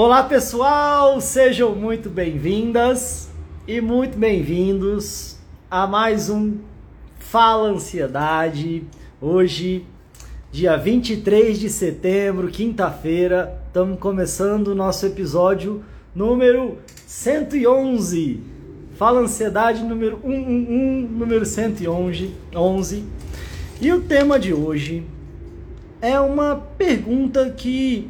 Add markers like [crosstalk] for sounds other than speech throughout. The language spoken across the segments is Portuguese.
Olá pessoal, sejam muito bem-vindas e muito bem-vindos a mais um Fala Ansiedade. Hoje, dia 23 de setembro, quinta-feira, estamos começando o nosso episódio número 111. Fala Ansiedade número 111, número 111. 11. E o tema de hoje é uma pergunta que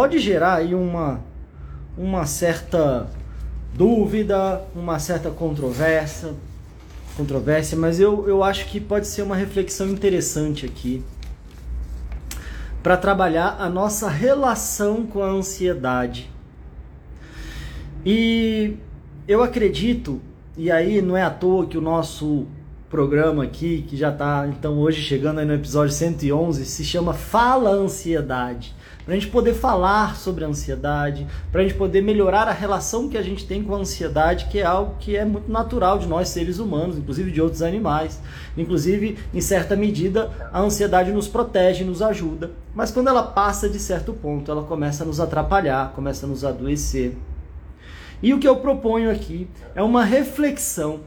pode gerar aí uma, uma certa dúvida, uma certa controvérsia, controvérsia, mas eu, eu acho que pode ser uma reflexão interessante aqui para trabalhar a nossa relação com a ansiedade. E eu acredito, e aí não é à toa que o nosso programa aqui, que já está então hoje chegando no episódio 111, se chama Fala Ansiedade. Para a gente poder falar sobre a ansiedade, para a gente poder melhorar a relação que a gente tem com a ansiedade, que é algo que é muito natural de nós seres humanos, inclusive de outros animais. Inclusive, em certa medida, a ansiedade nos protege, nos ajuda, mas quando ela passa de certo ponto, ela começa a nos atrapalhar, começa a nos adoecer. E o que eu proponho aqui é uma reflexão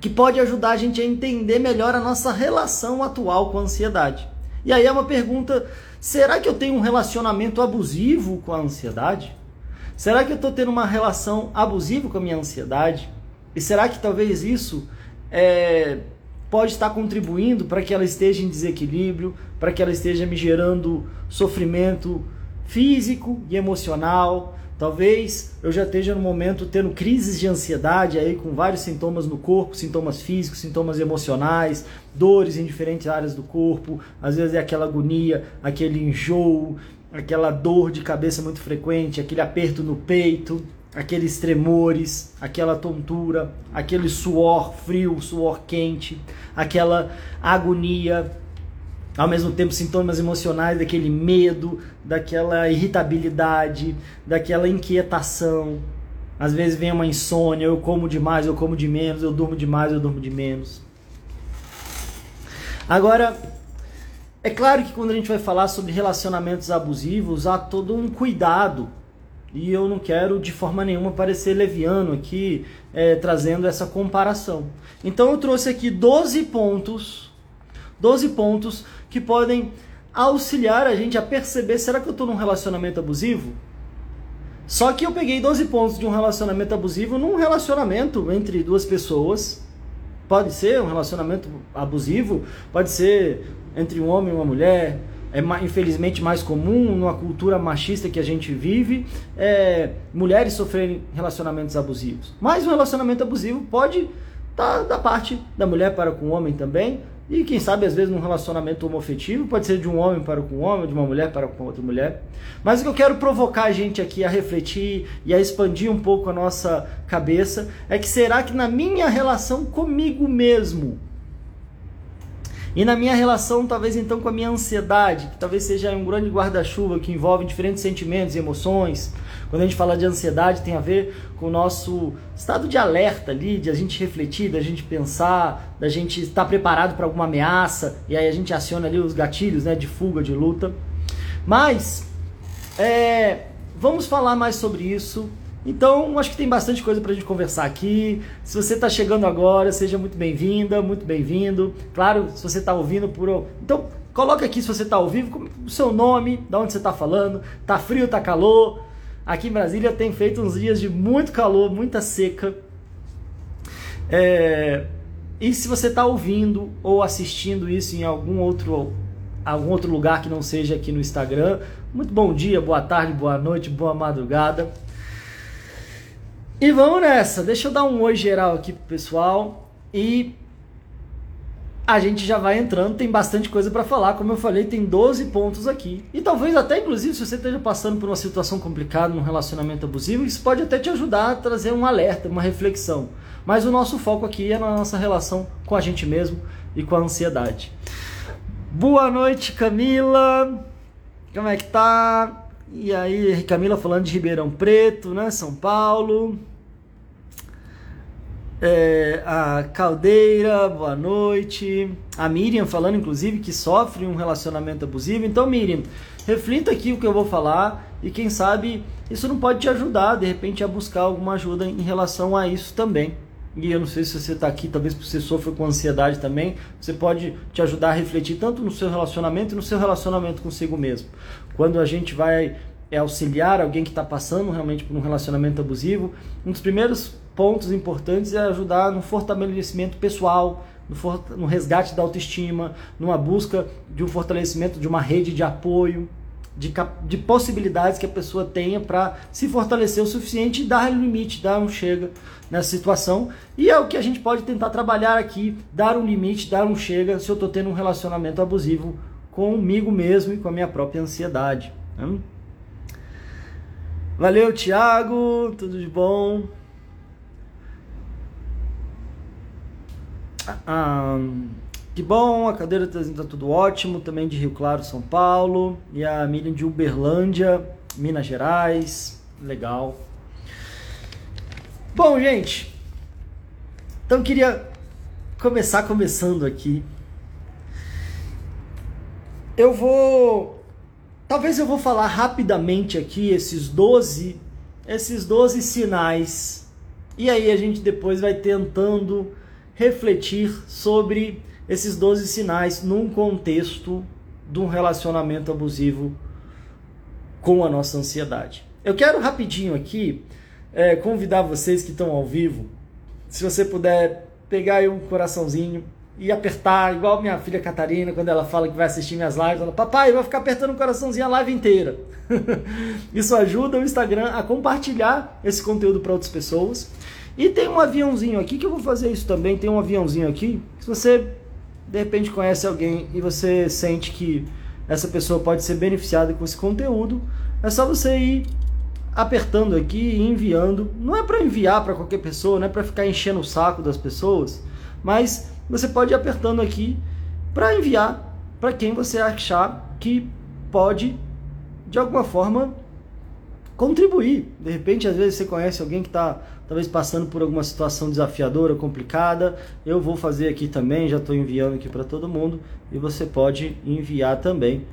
que pode ajudar a gente a entender melhor a nossa relação atual com a ansiedade. E aí é uma pergunta: será que eu tenho um relacionamento abusivo com a ansiedade? Será que eu estou tendo uma relação abusiva com a minha ansiedade? E será que talvez isso é, pode estar contribuindo para que ela esteja em desequilíbrio, para que ela esteja me gerando sofrimento físico e emocional, Talvez eu já esteja no momento tendo crises de ansiedade aí com vários sintomas no corpo, sintomas físicos, sintomas emocionais, dores em diferentes áreas do corpo, às vezes é aquela agonia, aquele enjoo, aquela dor de cabeça muito frequente, aquele aperto no peito, aqueles tremores, aquela tontura, aquele suor frio, suor quente, aquela agonia ao mesmo tempo sintomas emocionais daquele medo, daquela irritabilidade, daquela inquietação. Às vezes vem uma insônia, eu como demais, eu como de menos, eu durmo demais, eu durmo de menos. Agora, é claro que quando a gente vai falar sobre relacionamentos abusivos, há todo um cuidado. E eu não quero de forma nenhuma parecer leviano aqui, é, trazendo essa comparação. Então eu trouxe aqui 12 pontos, 12 pontos que podem auxiliar a gente a perceber: será que eu estou num relacionamento abusivo? Só que eu peguei 12 pontos de um relacionamento abusivo num relacionamento entre duas pessoas. Pode ser um relacionamento abusivo, pode ser entre um homem e uma mulher. É infelizmente mais comum numa cultura machista que a gente vive, é, mulheres sofrerem relacionamentos abusivos. Mas um relacionamento abusivo pode estar tá da parte da mulher para com o homem também, e quem sabe, às vezes, num relacionamento homofetivo, pode ser de um homem para com um homem, de uma mulher para com outra mulher. Mas o que eu quero provocar a gente aqui a refletir e a expandir um pouco a nossa cabeça é que será que na minha relação comigo mesmo, e na minha relação, talvez então com a minha ansiedade, que talvez seja um grande guarda-chuva que envolve diferentes sentimentos e emoções. Quando a gente fala de ansiedade, tem a ver com o nosso estado de alerta ali, de a gente refletir, da gente pensar, da gente estar preparado para alguma ameaça, e aí a gente aciona ali os gatilhos né, de fuga, de luta. Mas, é, vamos falar mais sobre isso então, acho que tem bastante coisa para a gente conversar aqui. Se você está chegando agora, seja muito bem-vinda, muito bem-vindo. Claro, se você está ouvindo por. Então, coloca aqui se você está ao vivo, o seu nome, de onde você está falando. Tá frio, tá calor. Aqui em Brasília tem feito uns dias de muito calor, muita seca. É... E se você está ouvindo ou assistindo isso em algum outro, algum outro lugar que não seja aqui no Instagram, muito bom dia, boa tarde, boa noite, boa madrugada. E vamos nessa. Deixa eu dar um oi geral aqui pro pessoal e a gente já vai entrando, tem bastante coisa para falar, como eu falei, tem 12 pontos aqui. E talvez até inclusive se você esteja passando por uma situação complicada num relacionamento abusivo, isso pode até te ajudar a trazer um alerta, uma reflexão. Mas o nosso foco aqui é na nossa relação com a gente mesmo e com a ansiedade. Boa noite, Camila. Como é que tá? E aí, Camila falando de Ribeirão Preto, né? São Paulo. É, a Caldeira, boa noite. A Miriam falando, inclusive, que sofre um relacionamento abusivo. Então, Miriam, reflita aqui o que eu vou falar e quem sabe isso não pode te ajudar, de repente, a buscar alguma ajuda em relação a isso também. E eu não sei se você está aqui, talvez você sofra com ansiedade também, você pode te ajudar a refletir tanto no seu relacionamento e no seu relacionamento consigo mesmo. Quando a gente vai é auxiliar alguém que está passando realmente por um relacionamento abusivo, um dos primeiros pontos importantes é ajudar no fortalecimento pessoal, no, no resgate da autoestima, numa busca de um fortalecimento de uma rede de apoio, de, de possibilidades que a pessoa tenha para se fortalecer o suficiente e dar um limite, dar um chega nessa situação. E é o que a gente pode tentar trabalhar aqui, dar um limite, dar um chega se eu estou tendo um relacionamento abusivo comigo mesmo e com a minha própria ansiedade. Né? Valeu, Thiago, tudo de bom? Que bom, a cadeira está tudo ótimo, também de Rio Claro, São Paulo, e a Miriam de Uberlândia, Minas Gerais, legal. Bom, gente, então queria começar começando aqui. Eu vou Talvez eu vou falar rapidamente aqui esses 12, esses 12 sinais. E aí a gente depois vai tentando refletir sobre esses 12 sinais num contexto de um relacionamento abusivo com a nossa ansiedade. Eu quero rapidinho aqui é, convidar vocês que estão ao vivo, se você puder pegar aí um coraçãozinho, e apertar, igual minha filha Catarina, quando ela fala que vai assistir minhas lives, ela, papai, vai ficar apertando o coraçãozinho a live inteira. [laughs] Isso ajuda o Instagram a compartilhar esse conteúdo para outras pessoas. E tem um aviãozinho aqui que eu vou fazer isso também. Tem um aviãozinho aqui. Se você de repente conhece alguém e você sente que essa pessoa pode ser beneficiada com esse conteúdo, é só você ir apertando aqui e enviando. Não é para enviar para qualquer pessoa, não é para ficar enchendo o saco das pessoas, mas você pode ir apertando aqui para enviar para quem você achar que pode, de alguma forma, contribuir. De repente, às vezes você conhece alguém que está talvez passando por alguma situação desafiadora, complicada. Eu vou fazer aqui também, já estou enviando aqui para todo mundo e você pode enviar também.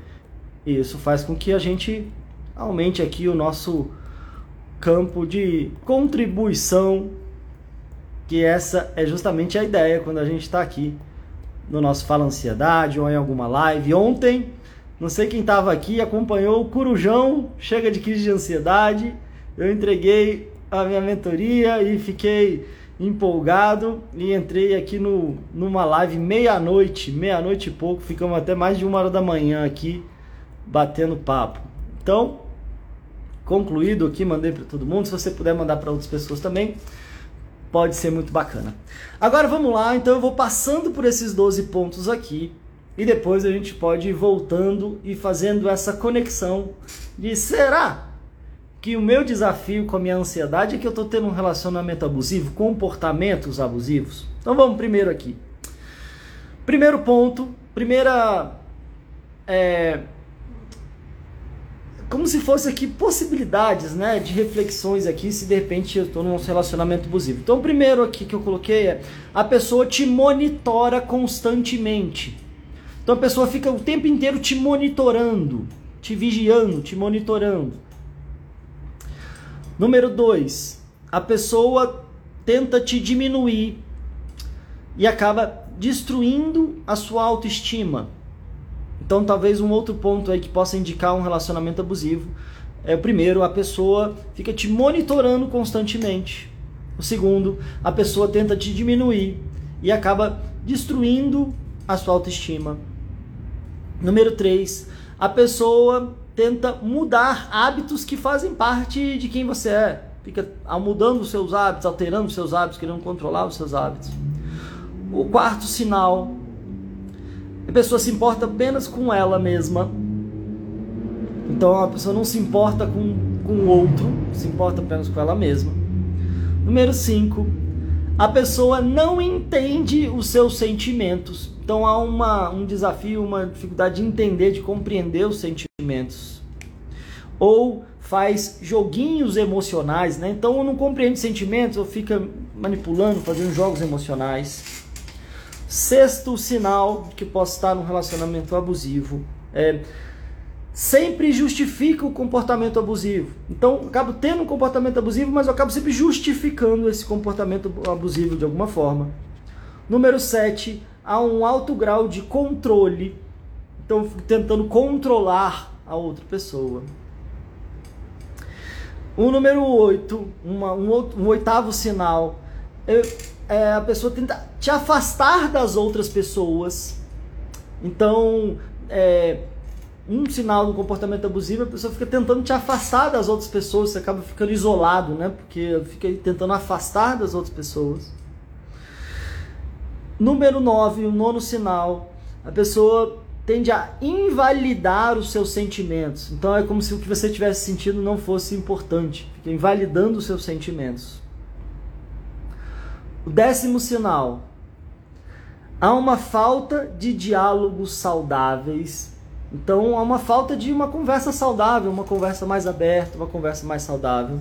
E isso faz com que a gente aumente aqui o nosso campo de contribuição que essa é justamente a ideia quando a gente está aqui no nosso Fala Ansiedade ou em alguma live. Ontem, não sei quem estava aqui, acompanhou o Curujão, chega de crise de ansiedade. Eu entreguei a minha mentoria e fiquei empolgado e entrei aqui no, numa live meia-noite, meia-noite e pouco, ficamos até mais de uma hora da manhã aqui batendo papo. Então, concluído aqui, mandei para todo mundo. Se você puder mandar para outras pessoas também, pode ser muito bacana. Agora vamos lá, então eu vou passando por esses 12 pontos aqui e depois a gente pode ir voltando e fazendo essa conexão de será que o meu desafio com a minha ansiedade é que eu estou tendo um relacionamento abusivo, comportamentos abusivos? Então vamos primeiro aqui. Primeiro ponto, primeira é, como se fosse aqui possibilidades, né, de reflexões aqui, se de repente eu estou num relacionamento abusivo. Então, o primeiro aqui que eu coloquei é a pessoa te monitora constantemente. Então a pessoa fica o tempo inteiro te monitorando, te vigiando, te monitorando. Número dois, a pessoa tenta te diminuir e acaba destruindo a sua autoestima. Então, talvez um outro ponto aí que possa indicar um relacionamento abusivo é o primeiro, a pessoa fica te monitorando constantemente. O segundo, a pessoa tenta te diminuir e acaba destruindo a sua autoestima. Número 3, a pessoa tenta mudar hábitos que fazem parte de quem você é. Fica mudando os seus hábitos, alterando os seus hábitos, querendo controlar os seus hábitos. O quarto sinal a pessoa se importa apenas com ela mesma. Então a pessoa não se importa com, com o outro, se importa apenas com ela mesma. Número 5. A pessoa não entende os seus sentimentos. Então há uma, um desafio, uma dificuldade de entender, de compreender os sentimentos. Ou faz joguinhos emocionais, né? Então não compreende sentimentos, ou fica manipulando, fazendo jogos emocionais. Sexto sinal de que posso estar num relacionamento abusivo é sempre justifica o comportamento abusivo. Então, eu acabo tendo um comportamento abusivo, mas eu acabo sempre justificando esse comportamento abusivo de alguma forma. Número 7, há um alto grau de controle. Então, eu fico tentando controlar a outra pessoa. O número 8, uma, um, um, oitavo sinal, é, é a pessoa tenta te afastar das outras pessoas. Então, é, um sinal do comportamento abusivo, a pessoa fica tentando te afastar das outras pessoas, você acaba ficando isolado, né? Porque fica tentando afastar das outras pessoas. Número 9, o nono sinal, a pessoa tende a invalidar os seus sentimentos. Então é como se o que você tivesse sentido não fosse importante, fica invalidando os seus sentimentos. O décimo sinal, há uma falta de diálogos saudáveis então há uma falta de uma conversa saudável, uma conversa mais aberta, uma conversa mais saudável.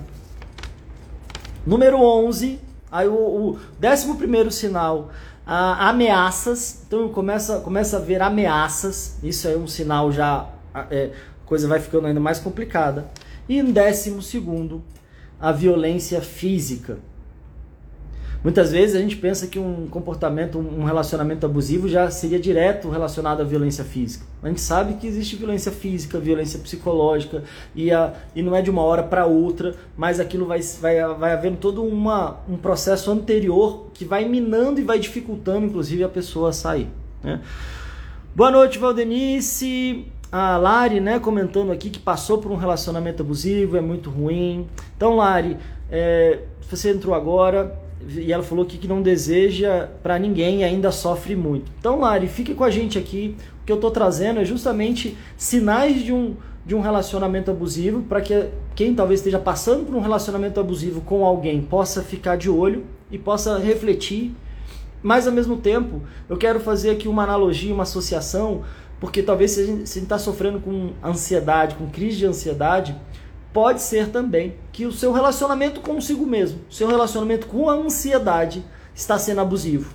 Número 11, aí o, o 11 sinal, ah, ameaças. Então começa, começa a ver ameaças, isso é um sinal já, é, coisa vai ficando ainda mais complicada. E no 12, a violência física. Muitas vezes a gente pensa que um comportamento, um relacionamento abusivo já seria direto relacionado à violência física. A gente sabe que existe violência física, violência psicológica, e, a, e não é de uma hora para outra, mas aquilo vai, vai, vai havendo todo uma, um processo anterior que vai minando e vai dificultando, inclusive, a pessoa a sair. Né? Boa noite, Valdenice. A Lari, né, comentando aqui que passou por um relacionamento abusivo, é muito ruim. Então, Lari, é, você entrou agora, e ela falou que, que não deseja para ninguém e ainda sofre muito. Então, Lari, fique com a gente aqui. O que eu estou trazendo é justamente sinais de um, de um relacionamento abusivo para que quem talvez esteja passando por um relacionamento abusivo com alguém possa ficar de olho e possa refletir. Mas, ao mesmo tempo, eu quero fazer aqui uma analogia, uma associação, porque talvez se a gente está sofrendo com ansiedade, com crise de ansiedade, pode ser também que o seu relacionamento consigo mesmo, seu relacionamento com a ansiedade está sendo abusivo.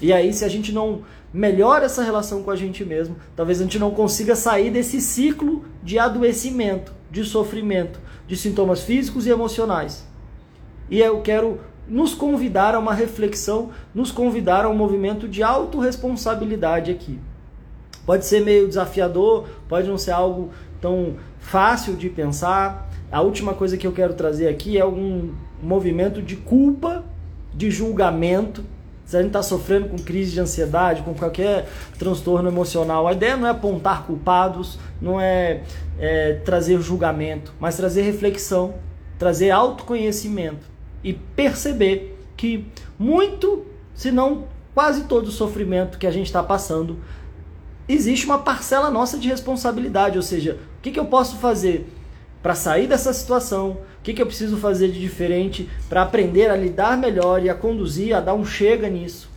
E aí, se a gente não melhora essa relação com a gente mesmo, talvez a gente não consiga sair desse ciclo de adoecimento, de sofrimento, de sintomas físicos e emocionais. E eu quero nos convidar a uma reflexão, nos convidar a um movimento de autorresponsabilidade aqui. Pode ser meio desafiador, pode não ser algo tão fácil de pensar, a última coisa que eu quero trazer aqui é algum movimento de culpa, de julgamento. Se a gente está sofrendo com crise de ansiedade, com qualquer transtorno emocional, a ideia não é apontar culpados, não é, é trazer julgamento, mas trazer reflexão, trazer autoconhecimento e perceber que muito, se não quase todo o sofrimento que a gente está passando, existe uma parcela nossa de responsabilidade. Ou seja, o que, que eu posso fazer para sair dessa situação? O que, que eu preciso fazer de diferente para aprender a lidar melhor e a conduzir, a dar um chega nisso?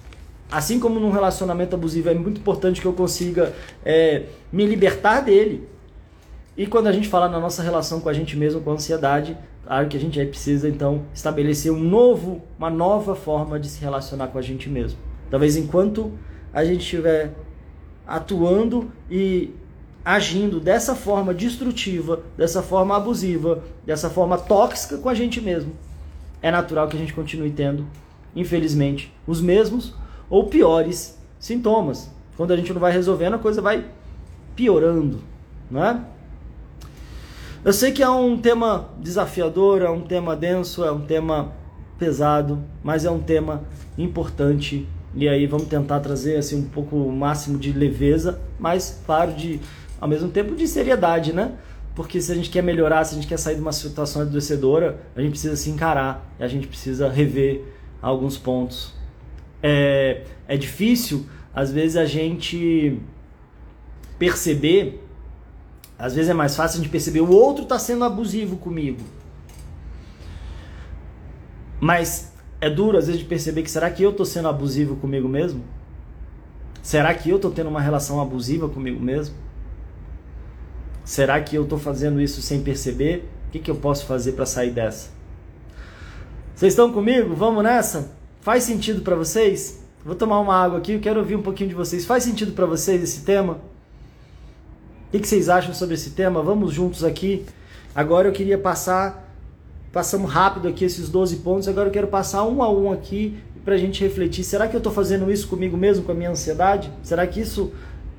Assim como num relacionamento abusivo é muito importante que eu consiga é, me libertar dele. E quando a gente fala na nossa relação com a gente mesmo, com a ansiedade, claro que a gente precisa então estabelecer um novo, uma nova forma de se relacionar com a gente mesmo. Talvez enquanto a gente estiver atuando e agindo dessa forma destrutiva, dessa forma abusiva, dessa forma tóxica com a gente mesmo, é natural que a gente continue tendo, infelizmente, os mesmos ou piores sintomas. Quando a gente não vai resolvendo, a coisa vai piorando, não é? Eu sei que é um tema desafiador, é um tema denso, é um tema pesado, mas é um tema importante. E aí vamos tentar trazer assim um pouco o máximo de leveza, mas claro de ao mesmo tempo de seriedade, né? Porque se a gente quer melhorar, se a gente quer sair de uma situação adoecedora, a gente precisa se encarar, a gente precisa rever alguns pontos. É, é difícil, às vezes, a gente perceber, às vezes é mais fácil a gente perceber o outro está sendo abusivo comigo. Mas é duro, às vezes, de perceber que será que eu estou sendo abusivo comigo mesmo? Será que eu estou tendo uma relação abusiva comigo mesmo? Será que eu estou fazendo isso sem perceber? O que, que eu posso fazer para sair dessa? Vocês estão comigo? Vamos nessa? Faz sentido para vocês? Vou tomar uma água aqui, eu quero ouvir um pouquinho de vocês. Faz sentido para vocês esse tema? O que vocês acham sobre esse tema? Vamos juntos aqui. Agora eu queria passar, passamos rápido aqui esses 12 pontos, agora eu quero passar um a um aqui para a gente refletir. Será que eu estou fazendo isso comigo mesmo, com a minha ansiedade? Será que isso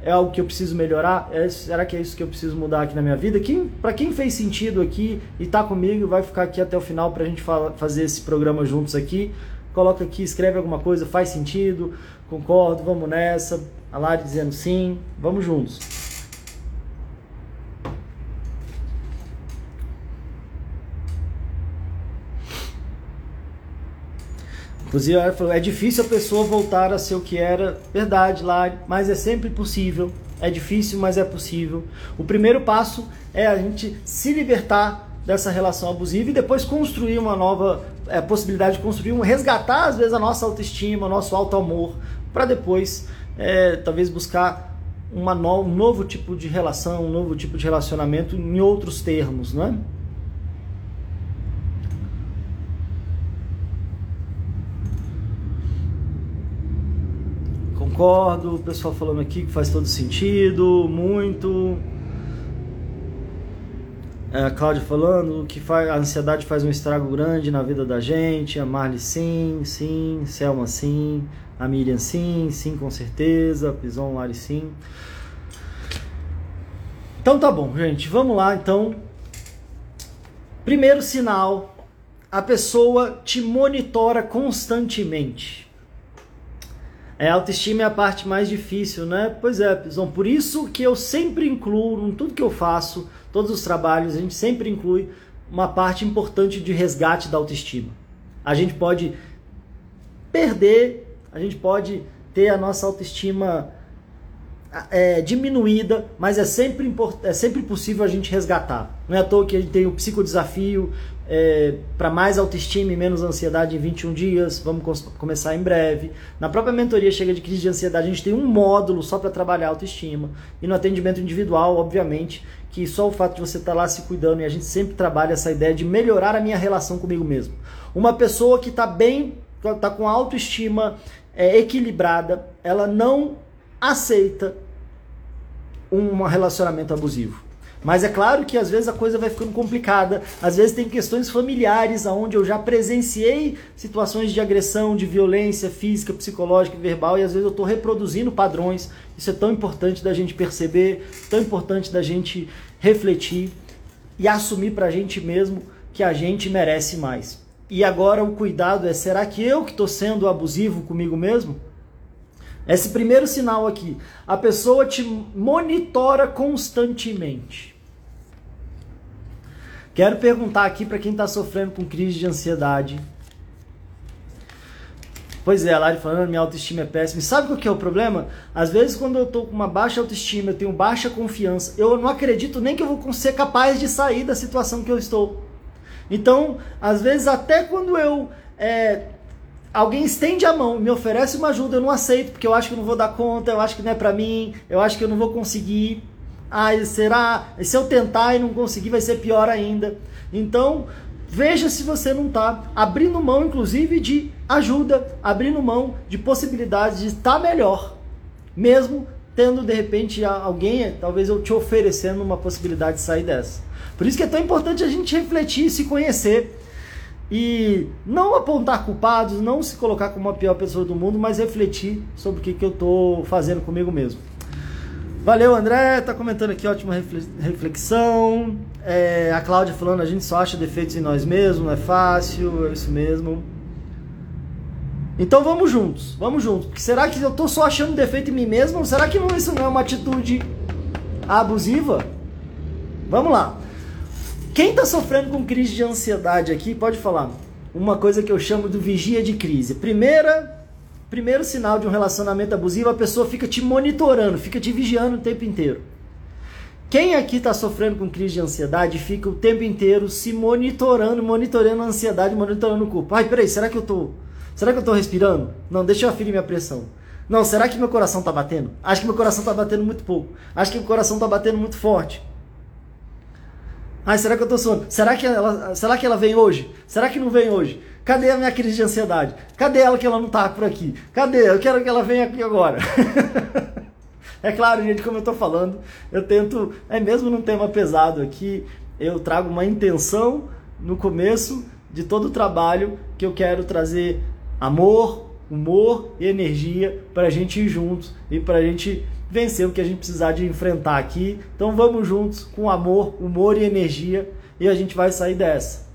é algo que eu preciso melhorar? É, será que é isso que eu preciso mudar aqui na minha vida? Quem, para quem fez sentido aqui e está comigo, vai ficar aqui até o final para a gente fazer esse programa juntos aqui. Coloca aqui, escreve alguma coisa, faz sentido, concordo, vamos nessa. A Lari dizendo sim, vamos juntos. Inclusive, ela falou, é difícil a pessoa voltar a ser o que era. Verdade, Lari, mas é sempre possível. É difícil, mas é possível. O primeiro passo é a gente se libertar dessa relação abusiva e depois construir uma nova é, possibilidade de construir um resgatar às vezes a nossa autoestima, nosso alto amor, para depois é, talvez buscar uma no, um novo tipo de relação, um novo tipo de relacionamento em outros termos, não é? Concordo, o pessoal falando aqui que faz todo sentido, muito. É, a Cláudia falando que faz, a ansiedade faz um estrago grande na vida da gente. A Marli sim, sim. Selma sim. A Miriam sim, sim, com certeza. Pison, Lari sim. Então tá bom, gente. Vamos lá então. Primeiro sinal: a pessoa te monitora constantemente. É, autoestima é a parte mais difícil, né? Pois é, Pizão. Por isso que eu sempre incluo, em tudo que eu faço, todos os trabalhos, a gente sempre inclui uma parte importante de resgate da autoestima. A gente pode perder, a gente pode ter a nossa autoestima é, diminuída, mas é sempre, é sempre possível a gente resgatar. Não é à toa que a gente tem o psicodesafio é, para mais autoestima e menos ansiedade em 21 dias, vamos começar em breve. Na própria mentoria Chega de Crise de Ansiedade, a gente tem um módulo só para trabalhar autoestima. E no atendimento individual, obviamente, que só o fato de você estar tá lá se cuidando e a gente sempre trabalha essa ideia de melhorar a minha relação comigo mesmo. Uma pessoa que está bem, está com autoestima é, equilibrada, ela não aceita um relacionamento abusivo. Mas é claro que às vezes a coisa vai ficando complicada. Às vezes tem questões familiares onde eu já presenciei situações de agressão, de violência física, psicológica e verbal, e às vezes eu estou reproduzindo padrões. Isso é tão importante da gente perceber, tão importante da gente refletir e assumir para a gente mesmo que a gente merece mais. E agora o cuidado é: será que eu que estou sendo abusivo comigo mesmo? Esse primeiro sinal aqui, a pessoa te monitora constantemente. Quero perguntar aqui para quem está sofrendo com crise de ansiedade. Pois é, a Lari falando, minha autoestima é péssima. E sabe o que é o problema? Às vezes, quando eu estou com uma baixa autoestima, eu tenho baixa confiança, eu não acredito nem que eu vou ser capaz de sair da situação que eu estou. Então, às vezes, até quando eu é, alguém estende a mão, me oferece uma ajuda, eu não aceito, porque eu acho que eu não vou dar conta, eu acho que não é para mim, eu acho que eu não vou conseguir. Ah, será? Se eu tentar e não conseguir, vai ser pior ainda. Então, veja se você não está abrindo mão, inclusive, de ajuda, abrindo mão de possibilidades de estar melhor, mesmo tendo de repente alguém, talvez eu te oferecendo uma possibilidade de sair dessa. Por isso que é tão importante a gente refletir, se conhecer e não apontar culpados, não se colocar como a pior pessoa do mundo, mas refletir sobre o que, que eu estou fazendo comigo mesmo. Valeu, André, tá comentando aqui, ótima reflexão. É, a Cláudia falando, a gente só acha defeitos em nós mesmos, não é fácil, é isso mesmo. Então vamos juntos, vamos juntos. Porque será que eu estou só achando defeito em mim mesmo? Ou será que não, isso não é uma atitude abusiva? Vamos lá. Quem está sofrendo com crise de ansiedade aqui, pode falar. Uma coisa que eu chamo de vigia de crise. Primeira, primeiro sinal de um relacionamento abusivo, a pessoa fica te monitorando, fica te vigiando o tempo inteiro. Quem aqui está sofrendo com crise de ansiedade fica o tempo inteiro se monitorando, monitorando a ansiedade, monitorando o corpo. Ai, peraí, será que eu tô, será que eu tô respirando? Não, deixa eu aferir minha pressão. Não, será que meu coração está batendo? Acho que meu coração está batendo muito pouco. Acho que meu coração está batendo muito forte. Ai, será que eu tô suando? Será que ela, será que ela vem hoje? Será que não vem hoje? Cadê a minha crise de ansiedade? Cadê ela que ela não tá por aqui? Cadê? Eu quero que ela venha aqui agora. [laughs] É claro, gente, como eu estou falando, eu tento, é mesmo num tema pesado aqui, eu trago uma intenção no começo de todo o trabalho que eu quero trazer amor, humor e energia para a gente ir juntos e para a gente vencer o que a gente precisar de enfrentar aqui. Então vamos juntos com amor, humor e energia e a gente vai sair dessa.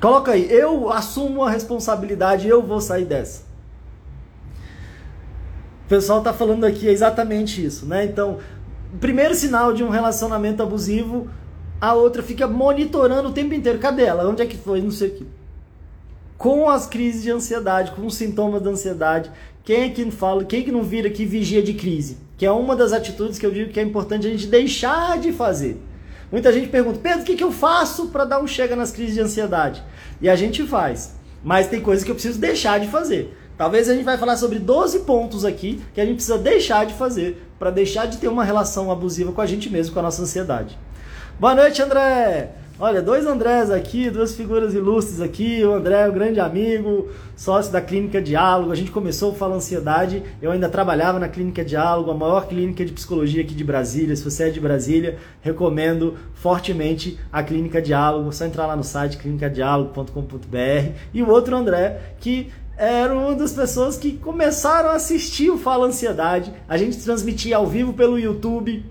Coloca aí, eu assumo a responsabilidade, eu vou sair dessa. O pessoal está falando aqui exatamente isso, né? Então, primeiro sinal de um relacionamento abusivo, a outra fica monitorando o tempo inteiro. Cadê ela? Onde é que foi? Não sei o que. Com as crises de ansiedade, com os sintomas da ansiedade. Quem que fala, quem que não vira que vigia de crise? Que é uma das atitudes que eu digo que é importante a gente deixar de fazer. Muita gente pergunta, Pedro, o que, que eu faço para dar um chega nas crises de ansiedade? E a gente faz. Mas tem coisas que eu preciso deixar de fazer. Talvez a gente vai falar sobre 12 pontos aqui que a gente precisa deixar de fazer para deixar de ter uma relação abusiva com a gente mesmo, com a nossa ansiedade. Boa noite, André! Olha, dois Andrés aqui, duas figuras ilustres aqui. O André é um grande amigo, sócio da Clínica Diálogo. A gente começou a falar ansiedade. Eu ainda trabalhava na Clínica Diálogo, a maior clínica de psicologia aqui de Brasília. Se você é de Brasília, recomendo fortemente a Clínica Diálogo. É só entrar lá no site clinicadiálogo.com.br. E o outro André, que era uma das pessoas que começaram a assistir o Fala Ansiedade. A gente transmitia ao vivo pelo YouTube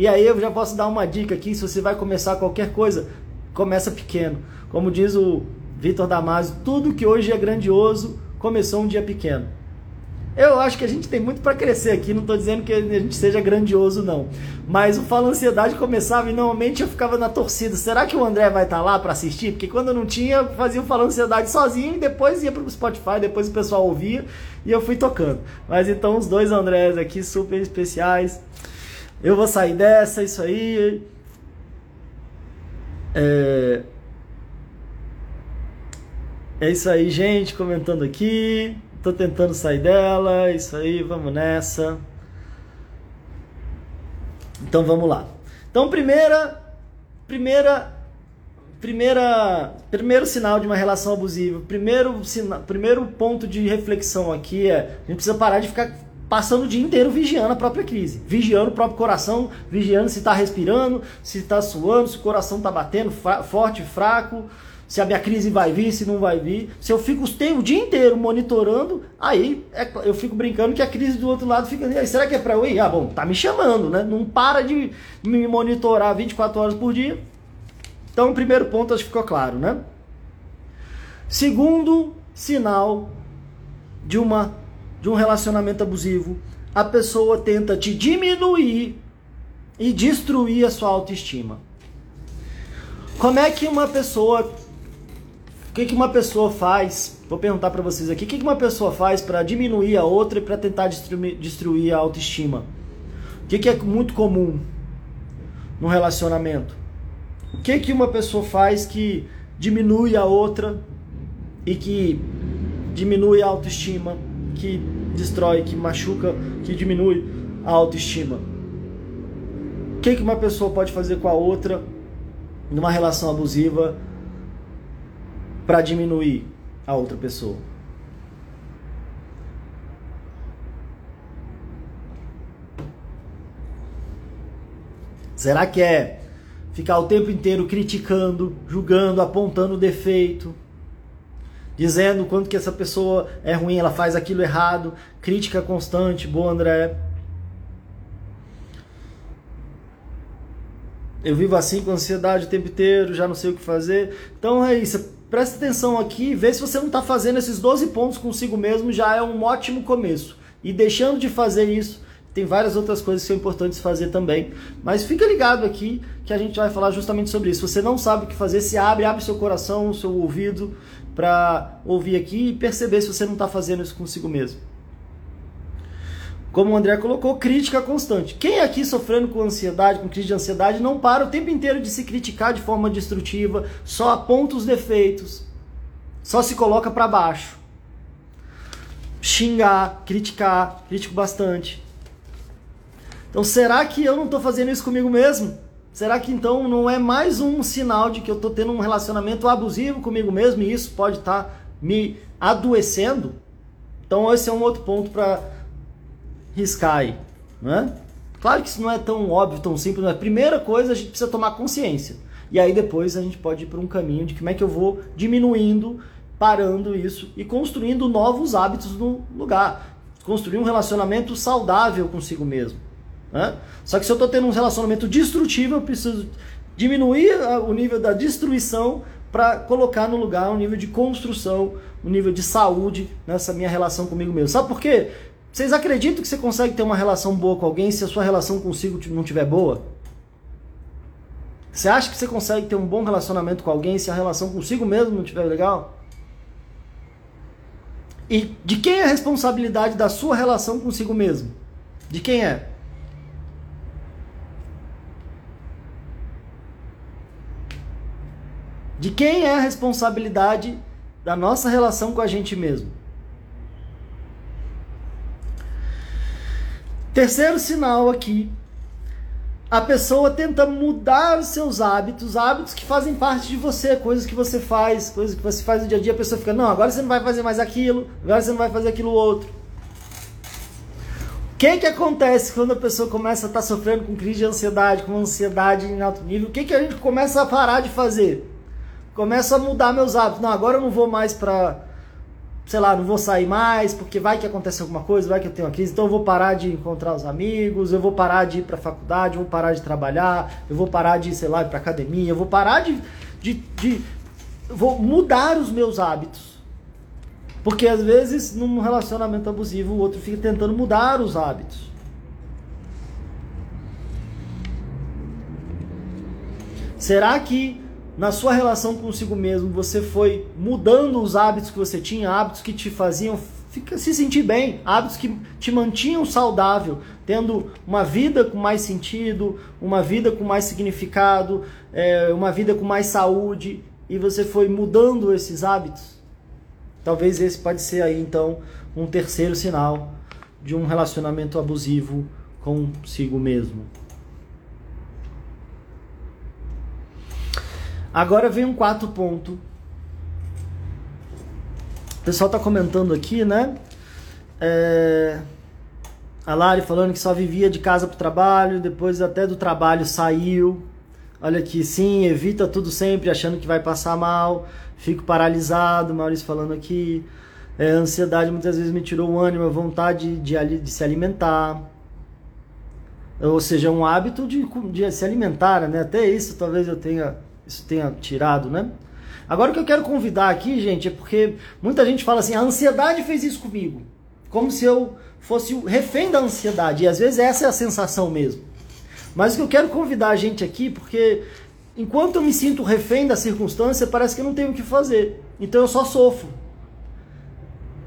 e aí eu já posso dar uma dica aqui, se você vai começar qualquer coisa, começa pequeno. Como diz o Vitor Damasio, tudo que hoje é grandioso começou um dia pequeno. Eu acho que a gente tem muito para crescer aqui, não estou dizendo que a gente seja grandioso, não. Mas o Fala Ansiedade começava e normalmente eu ficava na torcida. Será que o André vai estar tá lá para assistir? Porque quando eu não tinha, eu fazia o Fala Ansiedade sozinho e depois ia para o Spotify, depois o pessoal ouvia e eu fui tocando. Mas então os dois Andrés aqui super especiais. Eu vou sair dessa, isso aí. É, é isso aí, gente, comentando aqui. Tô tentando sair dela, isso aí, vamos nessa. Então vamos lá. Então, primeira, primeira, primeira, primeiro sinal de uma relação abusiva, primeiro, sina, primeiro ponto de reflexão aqui é a gente precisa parar de ficar passando o dia inteiro vigiando a própria crise, vigiando o próprio coração, vigiando se está respirando, se está suando, se o coração está batendo forte, fraco, se a minha crise vai vir, se não vai vir. Se eu fico o dia inteiro monitorando, aí é, eu fico brincando que a crise do outro lado fica. Será que é para eu ir? Ah, bom, tá me chamando, né? Não para de me monitorar 24 horas por dia. Então, o primeiro ponto acho que ficou claro, né? Segundo sinal de uma de um relacionamento abusivo, a pessoa tenta te diminuir e destruir a sua autoestima. Como é que uma pessoa o que, que uma pessoa faz? Vou perguntar para vocês aqui. O que, que uma pessoa faz para diminuir a outra e para tentar destruir, a autoestima? O que, que é muito comum no relacionamento? O que, que uma pessoa faz que diminui a outra e que diminui a autoestima que destrói, que machuca, que diminui a autoestima. O que, que uma pessoa pode fazer com a outra numa relação abusiva para diminuir a outra pessoa? Será que é ficar o tempo inteiro criticando, julgando, apontando defeito? Dizendo quanto que essa pessoa é ruim, ela faz aquilo errado, crítica constante, boa André. Eu vivo assim com ansiedade o tempo inteiro, já não sei o que fazer. Então é isso, presta atenção aqui, vê se você não está fazendo esses 12 pontos consigo mesmo, já é um ótimo começo. E deixando de fazer isso, tem várias outras coisas que são importantes fazer também. Mas fica ligado aqui que a gente vai falar justamente sobre isso. Você não sabe o que fazer, se abre, abre seu coração, seu ouvido para ouvir aqui e perceber se você não está fazendo isso consigo mesmo. Como o André colocou, crítica constante. Quem aqui sofrendo com ansiedade, com crise de ansiedade, não para o tempo inteiro de se criticar de forma destrutiva, só aponta os defeitos, só se coloca para baixo. Xingar, criticar, critico bastante. Então, será que eu não estou fazendo isso comigo mesmo? Será que então não é mais um sinal de que eu estou tendo um relacionamento abusivo comigo mesmo e isso pode estar tá me adoecendo? Então esse é um outro ponto para riscar aí, né? Claro que isso não é tão óbvio, tão simples, mas a primeira coisa a gente precisa tomar consciência. E aí depois a gente pode ir para um caminho de como é que eu vou diminuindo, parando isso e construindo novos hábitos no lugar. Construir um relacionamento saudável consigo mesmo. Né? Só que se eu estou tendo um relacionamento destrutivo, eu preciso diminuir o nível da destruição para colocar no lugar um nível de construção, um nível de saúde nessa minha relação comigo mesmo. Sabe por quê? Vocês acreditam que você consegue ter uma relação boa com alguém se a sua relação consigo não estiver boa? Você acha que você consegue ter um bom relacionamento com alguém se a relação consigo mesmo não estiver legal? E de quem é a responsabilidade da sua relação consigo mesmo? De quem é? De quem é a responsabilidade da nossa relação com a gente mesmo? Terceiro sinal aqui. A pessoa tenta mudar os seus hábitos, hábitos que fazem parte de você, coisas que você faz, coisas que você faz no dia a dia. A pessoa fica, não, agora você não vai fazer mais aquilo, agora você não vai fazer aquilo outro. O que, que acontece quando a pessoa começa a estar tá sofrendo com crise de ansiedade, com ansiedade em alto nível? O que, que a gente começa a parar de fazer? Começa a mudar meus hábitos. Não, agora eu não vou mais para sei lá, não vou sair mais, porque vai que acontece alguma coisa, vai que eu tenho uma crise, então eu vou parar de encontrar os amigos, eu vou parar de ir para a faculdade, eu vou parar de trabalhar, eu vou parar de, sei lá, ir para academia, eu vou parar de, de, de vou mudar os meus hábitos. Porque às vezes num relacionamento abusivo o outro fica tentando mudar os hábitos. Será que na sua relação consigo mesmo, você foi mudando os hábitos que você tinha, hábitos que te faziam fica, se sentir bem, hábitos que te mantinham saudável, tendo uma vida com mais sentido, uma vida com mais significado, é, uma vida com mais saúde, e você foi mudando esses hábitos. Talvez esse pode ser aí então um terceiro sinal de um relacionamento abusivo consigo mesmo. Agora vem um quarto ponto. O pessoal está comentando aqui, né? É... A Lari falando que só vivia de casa para o trabalho, depois até do trabalho saiu. Olha aqui, sim, evita tudo sempre, achando que vai passar mal. Fico paralisado, Maurício falando aqui. É, a ansiedade muitas vezes me tirou o ânimo, a vontade de, de, se alimentar. Ou seja, um hábito de, de se alimentar, né? Até isso talvez eu tenha isso tenha tirado, né? Agora o que eu quero convidar aqui, gente, é porque muita gente fala assim: a ansiedade fez isso comigo. Como se eu fosse o refém da ansiedade. E às vezes essa é a sensação mesmo. Mas o que eu quero convidar a gente aqui, porque enquanto eu me sinto refém da circunstância, parece que eu não tenho o que fazer. Então eu só sofro.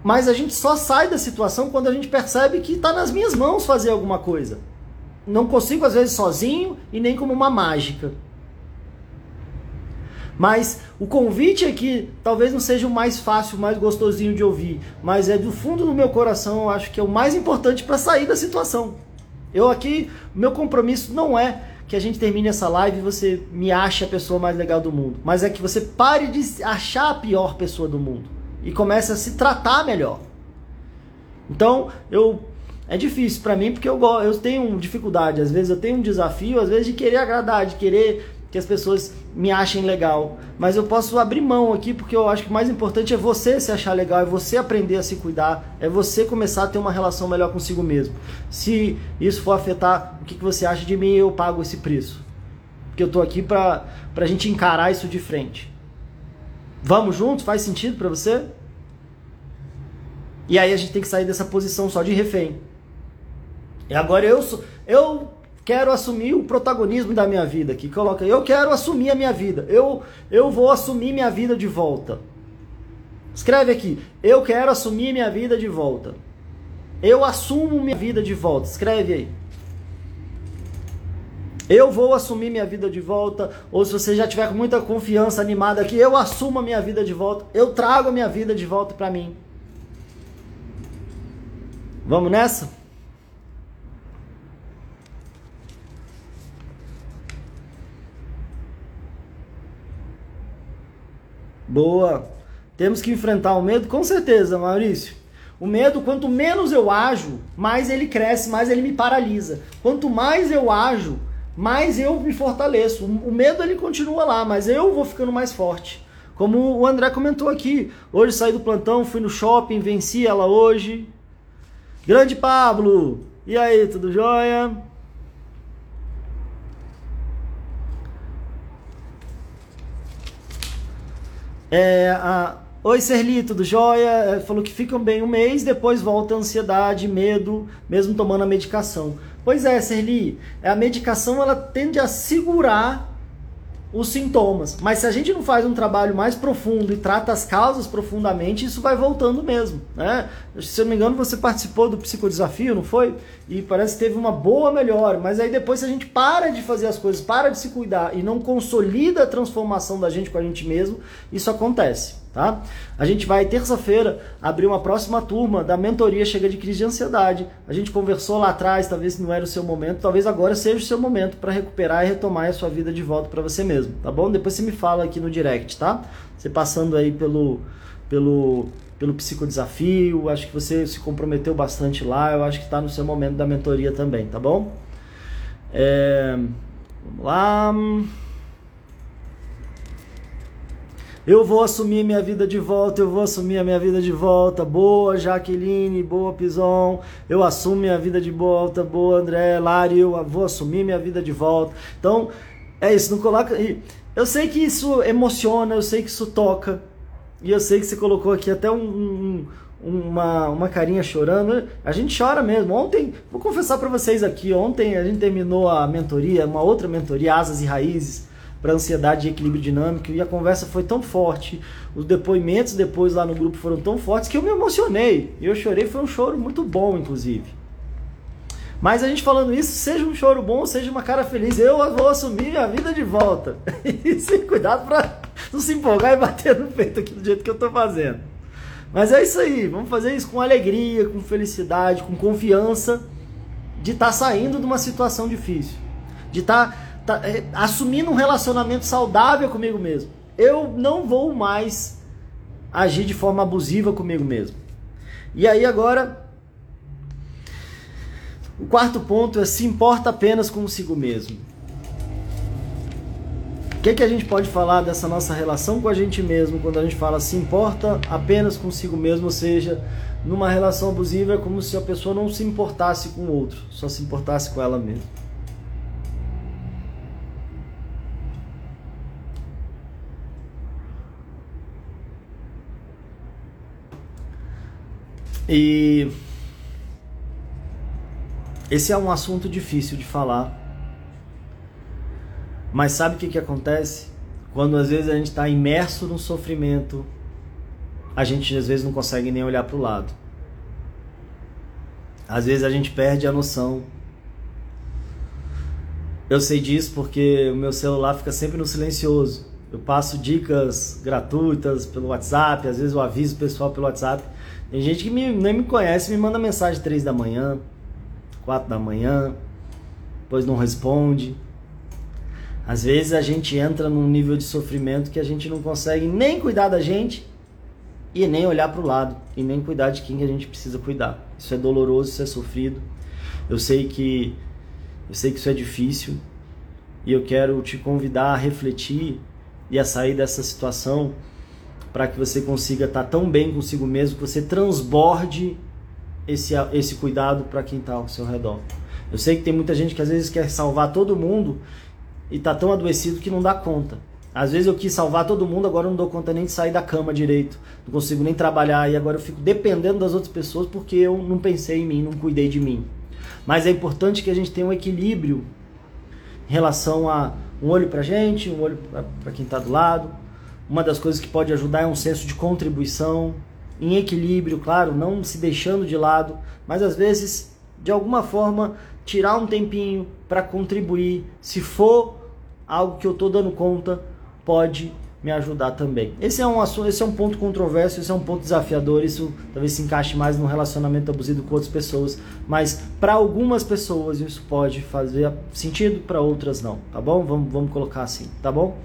Mas a gente só sai da situação quando a gente percebe que está nas minhas mãos fazer alguma coisa. Não consigo, às vezes, sozinho e nem como uma mágica. Mas o convite aqui talvez não seja o mais fácil, o mais gostosinho de ouvir, mas é do fundo do meu coração, eu acho que é o mais importante para sair da situação. Eu aqui, meu compromisso não é que a gente termine essa live e você me ache a pessoa mais legal do mundo, mas é que você pare de achar a pior pessoa do mundo e comece a se tratar melhor. Então, eu é difícil para mim porque eu, eu tenho dificuldade, às vezes eu tenho um desafio, às vezes de querer agradar, de querer que as pessoas me achem legal. Mas eu posso abrir mão aqui porque eu acho que o mais importante é você se achar legal, é você aprender a se cuidar, é você começar a ter uma relação melhor consigo mesmo. Se isso for afetar o que, que você acha de mim, eu pago esse preço. Porque eu tô aqui pra, pra gente encarar isso de frente. Vamos juntos? Faz sentido para você? E aí a gente tem que sair dessa posição só de refém. E agora eu sou. Eu quero assumir o protagonismo da minha vida. Que coloca, eu quero assumir a minha vida. Eu, eu vou assumir minha vida de volta. Escreve aqui, eu quero assumir minha vida de volta. Eu assumo minha vida de volta. Escreve aí. Eu vou assumir minha vida de volta. Ou se você já tiver com muita confiança, animada aqui, eu assumo a minha vida de volta. Eu trago a minha vida de volta para mim. Vamos nessa? Boa. Temos que enfrentar o medo? Com certeza, Maurício. O medo, quanto menos eu ajo, mais ele cresce, mais ele me paralisa. Quanto mais eu ajo, mais eu me fortaleço. O medo ele continua lá, mas eu vou ficando mais forte. Como o André comentou aqui, hoje saí do plantão, fui no shopping, venci ela hoje. Grande Pablo! E aí, tudo jóia? É, a... Oi, Serli, tudo jóia? É, falou que ficam bem um mês, depois volta a ansiedade, medo, mesmo tomando a medicação. Pois é, Serli, a medicação ela tende a segurar os sintomas. Mas se a gente não faz um trabalho mais profundo e trata as causas profundamente, isso vai voltando mesmo. Né? Se eu não me engano, você participou do psicodesafio, não foi? E parece que teve uma boa melhora. Mas aí depois, se a gente para de fazer as coisas, para de se cuidar e não consolida a transformação da gente com a gente mesmo, isso acontece tá? A gente vai terça-feira abrir uma próxima turma da mentoria Chega de Crise de Ansiedade. A gente conversou lá atrás, talvez não era o seu momento, talvez agora seja o seu momento para recuperar e retomar a sua vida de volta para você mesmo, tá bom? Depois você me fala aqui no direct, tá? Você passando aí pelo pelo pelo psicodesafio, acho que você se comprometeu bastante lá, eu acho que está no seu momento da mentoria também, tá bom? É, vamos lá. Eu vou assumir minha vida de volta, eu vou assumir a minha vida de volta. Boa, Jaqueline, boa, Pison. Eu assumo minha vida de volta. Boa, André, Lari, eu vou assumir minha vida de volta. Então, é isso, não coloca. Eu sei que isso emociona, eu sei que isso toca. E eu sei que você colocou aqui até um, um uma, uma carinha chorando. A gente chora mesmo. Ontem, vou confessar para vocês aqui, ontem a gente terminou a mentoria, uma outra mentoria, Asas e Raízes para ansiedade e equilíbrio dinâmico e a conversa foi tão forte, os depoimentos depois lá no grupo foram tão fortes que eu me emocionei. Eu chorei, foi um choro muito bom, inclusive. Mas a gente falando isso, seja um choro bom, seja uma cara feliz, eu vou assumir a vida de volta. [laughs] E sem cuidado para não se empolgar e bater no peito aqui do jeito que eu estou fazendo. Mas é isso aí, vamos fazer isso com alegria, com felicidade, com confiança de estar tá saindo de uma situação difícil, de estar tá tá, é, assumindo um relacionamento saudável comigo mesmo. Eu não vou mais agir de forma abusiva comigo mesmo. E aí agora, o quarto ponto é se importa apenas consigo mesmo. O que, que a gente pode falar dessa nossa relação com a gente mesmo quando a gente fala se importa apenas consigo mesmo, ou seja, numa relação abusiva é como se a pessoa não se importasse com o outro, só se importasse com ela mesma. E esse é um assunto difícil de falar. Mas sabe o que, que acontece? Quando às vezes a gente está imerso no sofrimento, a gente às vezes não consegue nem olhar para o lado. Às vezes a gente perde a noção. Eu sei disso porque o meu celular fica sempre no silencioso. Eu passo dicas gratuitas pelo WhatsApp, às vezes eu aviso o pessoal pelo WhatsApp. Tem gente que me, nem me conhece, me manda mensagem três da manhã, quatro da manhã, depois não responde. Às vezes a gente entra num nível de sofrimento que a gente não consegue nem cuidar da gente e nem olhar para o lado e nem cuidar de quem que a gente precisa cuidar. Isso é doloroso, isso é sofrido. Eu sei que eu sei que isso é difícil e eu quero te convidar a refletir e a sair dessa situação para que você consiga estar tá tão bem consigo mesmo que você transborde esse, esse cuidado para quem está ao seu redor. Eu sei que tem muita gente que às vezes quer salvar todo mundo e está tão adoecido que não dá conta. Às vezes eu quis salvar todo mundo, agora eu não dou conta nem de sair da cama direito, não consigo nem trabalhar e agora eu fico dependendo das outras pessoas porque eu não pensei em mim, não cuidei de mim. Mas é importante que a gente tenha um equilíbrio em relação a um olho para gente, um olho para quem está do lado, uma das coisas que pode ajudar é um senso de contribuição, em equilíbrio, claro, não se deixando de lado, mas às vezes, de alguma forma, tirar um tempinho para contribuir, se for algo que eu estou dando conta, pode me ajudar também. Esse é um assunto, esse é um ponto controverso, esse é um ponto desafiador, isso talvez se encaixe mais no relacionamento abusivo com outras pessoas, mas para algumas pessoas isso pode fazer sentido, para outras não, tá bom? Vamos, vamos colocar assim, tá bom?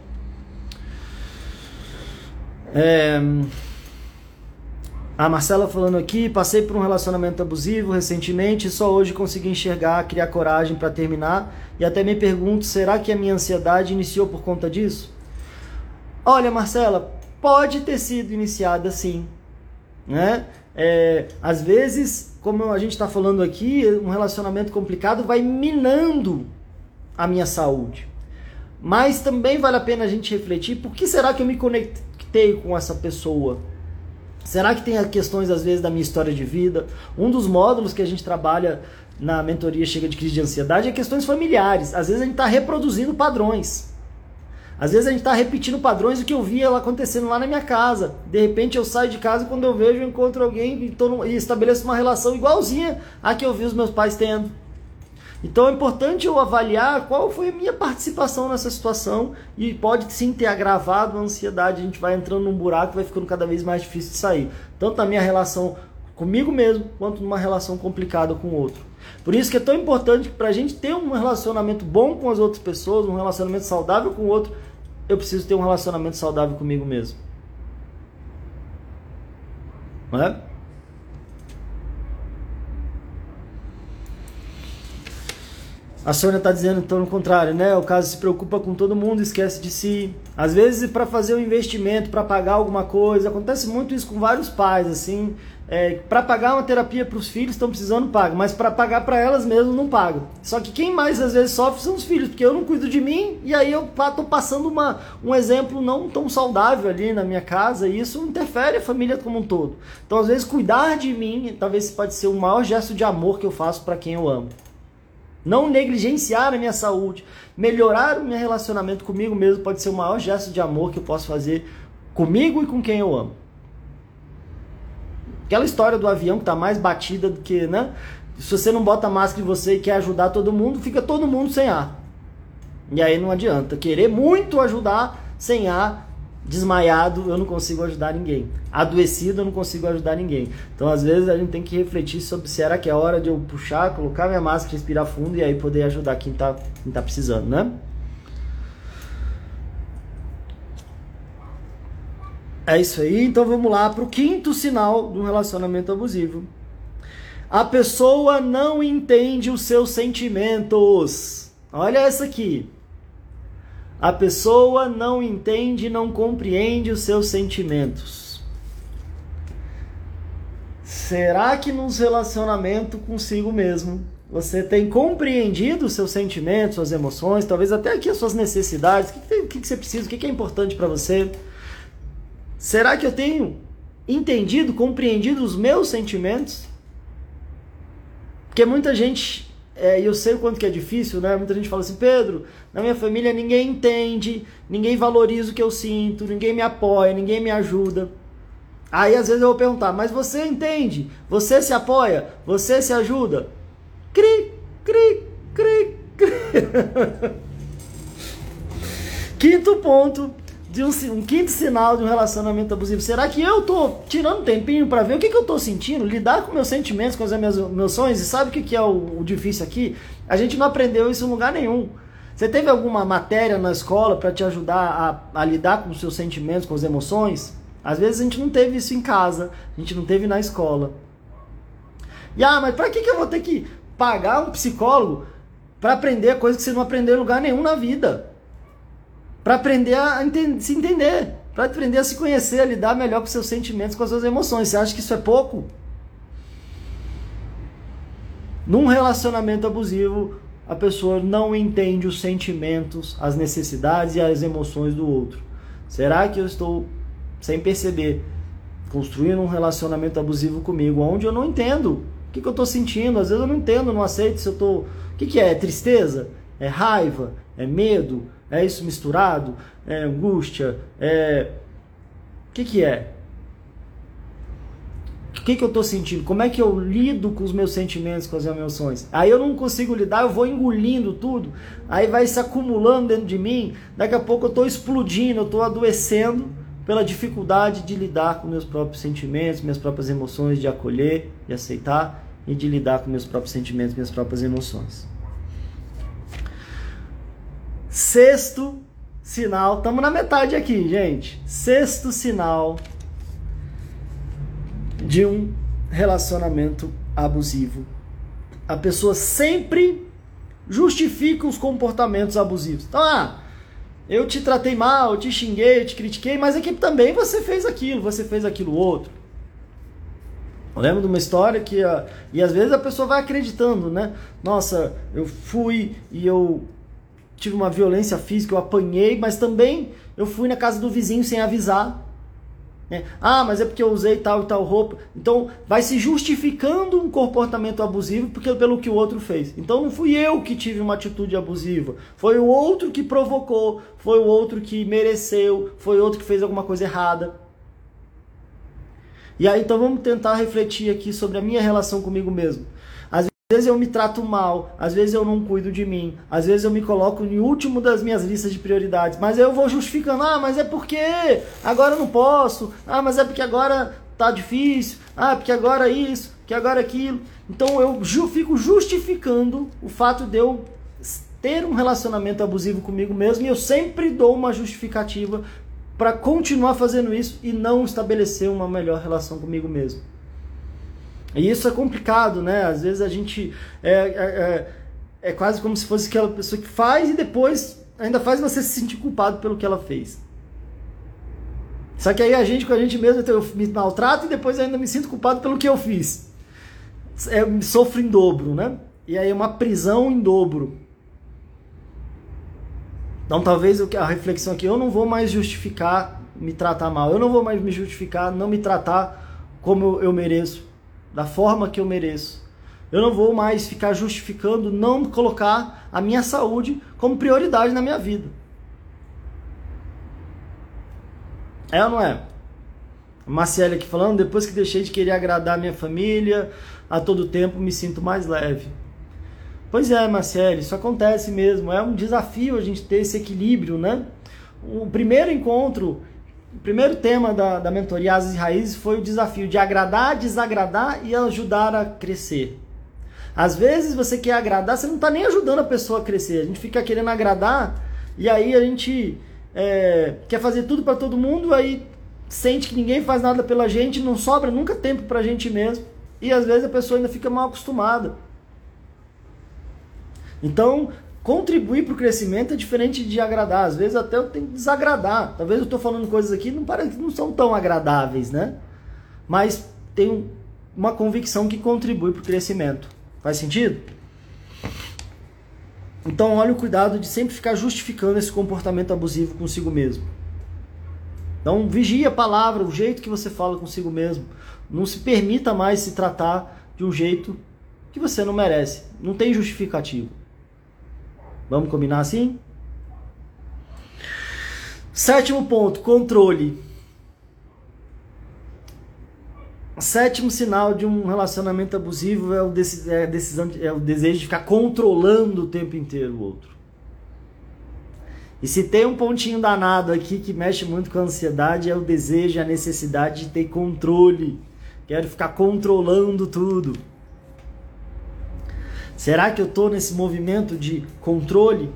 A Marcela falando aqui, passei por um relacionamento abusivo recentemente e só hoje consegui enxergar, criar coragem para terminar. E até me pergunto, será que a minha ansiedade iniciou por conta disso? Olha, Marcela, pode ter sido iniciada sim, né? É, às vezes, como a gente está falando aqui, um relacionamento complicado vai minando a minha saúde. Mas também vale a pena a gente refletir, por que será que eu me conectei com essa pessoa? Será que tem questões, às vezes, da minha história de vida? Um dos módulos que a gente trabalha na mentoria Chega de Crise de Ansiedade é questões familiares. Às vezes a gente está reproduzindo padrões. Às vezes a gente está repetindo padrões do que eu via acontecendo lá na minha casa. De repente eu saio de casa e quando eu vejo, eu encontro alguém e, no, e estabeleço uma relação igualzinha à que eu vi os meus pais tendo. Então é importante eu avaliar qual foi a minha participação nessa situação e pode sim ter agravado a ansiedade. A gente vai entrando num buraco vai ficando cada vez mais difícil de sair. Tanto na minha relação comigo mesmo, quanto numa relação complicada com o outro. Por isso que é tão importante que para a gente ter um relacionamento bom com as outras pessoas, um relacionamento saudável com o outro, eu preciso ter um relacionamento saudável comigo mesmo. Não é? A Sônia está dizendo então no contrário, né? O caso se preocupa com todo mundo, esquece de si. Às vezes para fazer um investimento, para pagar alguma coisa, acontece muito isso com vários pais, assim. É, para pagar uma terapia para os filhos estão precisando pagar, mas para pagar para elas mesmas não pagam. Só que quem mais às vezes sofre são os filhos, porque eu não cuido de mim e aí eu estou passando uma, um exemplo não tão saudável ali na minha casa e isso interfere a família como um todo. Então às vezes cuidar de mim talvez pode ser o maior gesto de amor que eu faço para quem eu amo. Não negligenciar a minha saúde, melhorar o meu relacionamento comigo mesmo pode ser o maior gesto de amor que eu posso fazer comigo e com quem eu amo. Aquela história do avião que está mais batida do que, né? Se você não bota máscara em você e quer ajudar todo mundo, fica todo mundo sem ar. E aí não adianta. Querer muito ajudar sem ar desmaiado, eu não consigo ajudar ninguém. Adoecido, eu não consigo ajudar ninguém. Então, às vezes, a gente tem que refletir sobre se era que é hora de eu puxar, colocar minha máscara, respirar fundo e aí poder ajudar quem está quem tá precisando, né? É isso aí, então vamos lá para o quinto sinal um relacionamento abusivo. A pessoa não entende os seus sentimentos. Olha essa aqui. A pessoa não entende, não compreende os seus sentimentos. Será que nos relacionamento consigo mesmo você tem compreendido os seus sentimentos, suas emoções, talvez até aqui as suas necessidades, o que, que, que você precisa, o que, que é importante para você? Será que eu tenho entendido, compreendido os meus sentimentos? Porque muita gente é, eu sei o quanto que é difícil, né? Muita gente fala assim, Pedro, na minha família ninguém entende, ninguém valoriza o que eu sinto, ninguém me apoia, ninguém me ajuda. Aí às vezes eu vou perguntar, mas você entende? Você se apoia? Você se ajuda? Cri, cri, cri, cri. [laughs] Quinto ponto de um, um, quinto sinal de um relacionamento abusivo. Será que eu tô tirando tempinho para ver o que, que eu tô sentindo, lidar com meus sentimentos, com meus, meus sonhos? E sabe o que, que é o, o difícil aqui? A gente não aprendeu isso em lugar nenhum. Você teve alguma matéria na escola para te ajudar a, a lidar com os seus sentimentos, com as emoções? Às vezes a gente não teve isso em casa, a gente não teve na escola. E ah, mas para que, que eu vou ter que pagar um psicólogo para aprender coisa que você não aprendeu em lugar nenhum na vida? Para aprender a se entender, para aprender a se conhecer, a lidar melhor com seus sentimentos, com as suas emoções. Você acha que isso é pouco? Num relacionamento abusivo, a pessoa não entende os sentimentos, as necessidades e as emoções do outro. Será que eu estou, sem perceber, construindo um relacionamento abusivo comigo, onde eu não entendo o que, que eu estou sentindo? Às vezes eu não entendo, não aceito se eu estou. O que, que é? É tristeza? É raiva? É medo? É isso misturado? É angústia? É. O que, que é? O que, que eu estou sentindo? Como é que eu lido com os meus sentimentos, com as emoções? Aí eu não consigo lidar, eu vou engolindo tudo, aí vai se acumulando dentro de mim, daqui a pouco eu estou explodindo, eu estou adoecendo pela dificuldade de lidar com meus próprios sentimentos, minhas próprias emoções, de acolher, de aceitar e de lidar com meus próprios sentimentos, minhas próprias emoções. Sexto sinal, estamos na metade aqui, gente. Sexto sinal de um relacionamento abusivo. A pessoa sempre justifica os comportamentos abusivos. Então, ah, eu te tratei mal, eu te xinguei, eu te critiquei, mas é que também você fez aquilo, você fez aquilo outro. Eu lembro de uma história que, e às vezes a pessoa vai acreditando, né? Nossa, eu fui e eu tive uma violência física, eu apanhei, mas também eu fui na casa do vizinho sem avisar. Né? Ah, mas é porque eu usei tal e tal roupa. Então vai se justificando um comportamento abusivo porque, pelo que o outro fez. Então não fui eu que tive uma atitude abusiva. Foi o outro que provocou, foi o outro que mereceu, foi o outro que fez alguma coisa errada. E aí então vamos tentar refletir aqui sobre a minha relação comigo mesmo. Às vezes eu me trato mal, às vezes eu não cuido de mim, às vezes eu me coloco no último das minhas listas de prioridades, mas eu vou justificando, ah, mas é porque agora eu não posso, ah, mas é porque agora tá difícil, ah, porque agora isso, que agora aquilo. Então eu ju fico justificando o fato de eu ter um relacionamento abusivo comigo mesmo e eu sempre dou uma justificativa para continuar fazendo isso e não estabelecer uma melhor relação comigo mesmo. E isso é complicado, né? Às vezes a gente é, é, é, é quase como se fosse aquela pessoa que faz e depois ainda faz você se sentir culpado pelo que ela fez. Só que aí a gente com a gente mesmo eu me maltrato e depois ainda me sinto culpado pelo que eu fiz. É, eu sofro em dobro, né? E aí é uma prisão em dobro. Então talvez a reflexão aqui, eu não vou mais justificar me tratar mal, eu não vou mais me justificar não me tratar como eu mereço da forma que eu mereço. Eu não vou mais ficar justificando não colocar a minha saúde como prioridade na minha vida. É ou não é? Marcela aqui falando, depois que deixei de querer agradar minha família, a todo tempo me sinto mais leve. Pois é, Marcela, isso acontece mesmo. É um desafio a gente ter esse equilíbrio, né? O primeiro encontro o primeiro tema da, da mentoria Asas e Raízes foi o desafio de agradar, desagradar e ajudar a crescer. Às vezes você quer agradar, você não está nem ajudando a pessoa a crescer. A gente fica querendo agradar e aí a gente é, quer fazer tudo para todo mundo, aí sente que ninguém faz nada pela gente, não sobra nunca tempo para a gente mesmo. E às vezes a pessoa ainda fica mal acostumada. Então, Contribuir para o crescimento é diferente de agradar. Às vezes até eu tenho que desagradar. Talvez eu estou falando coisas aqui não parece não são tão agradáveis, né? Mas tem uma convicção que contribui para o crescimento. Faz sentido? Então, olha o cuidado de sempre ficar justificando esse comportamento abusivo consigo mesmo. Então, vigie a palavra, o jeito que você fala consigo mesmo. Não se permita mais se tratar de um jeito que você não merece. Não tem justificativo. Vamos combinar assim? Sétimo ponto, controle. Sétimo sinal de um relacionamento abusivo é o, é, decisão, é o desejo de ficar controlando o tempo inteiro o outro. E se tem um pontinho danado aqui que mexe muito com a ansiedade, é o desejo, a necessidade de ter controle. Quero ficar controlando tudo. Será que eu estou nesse movimento de controle?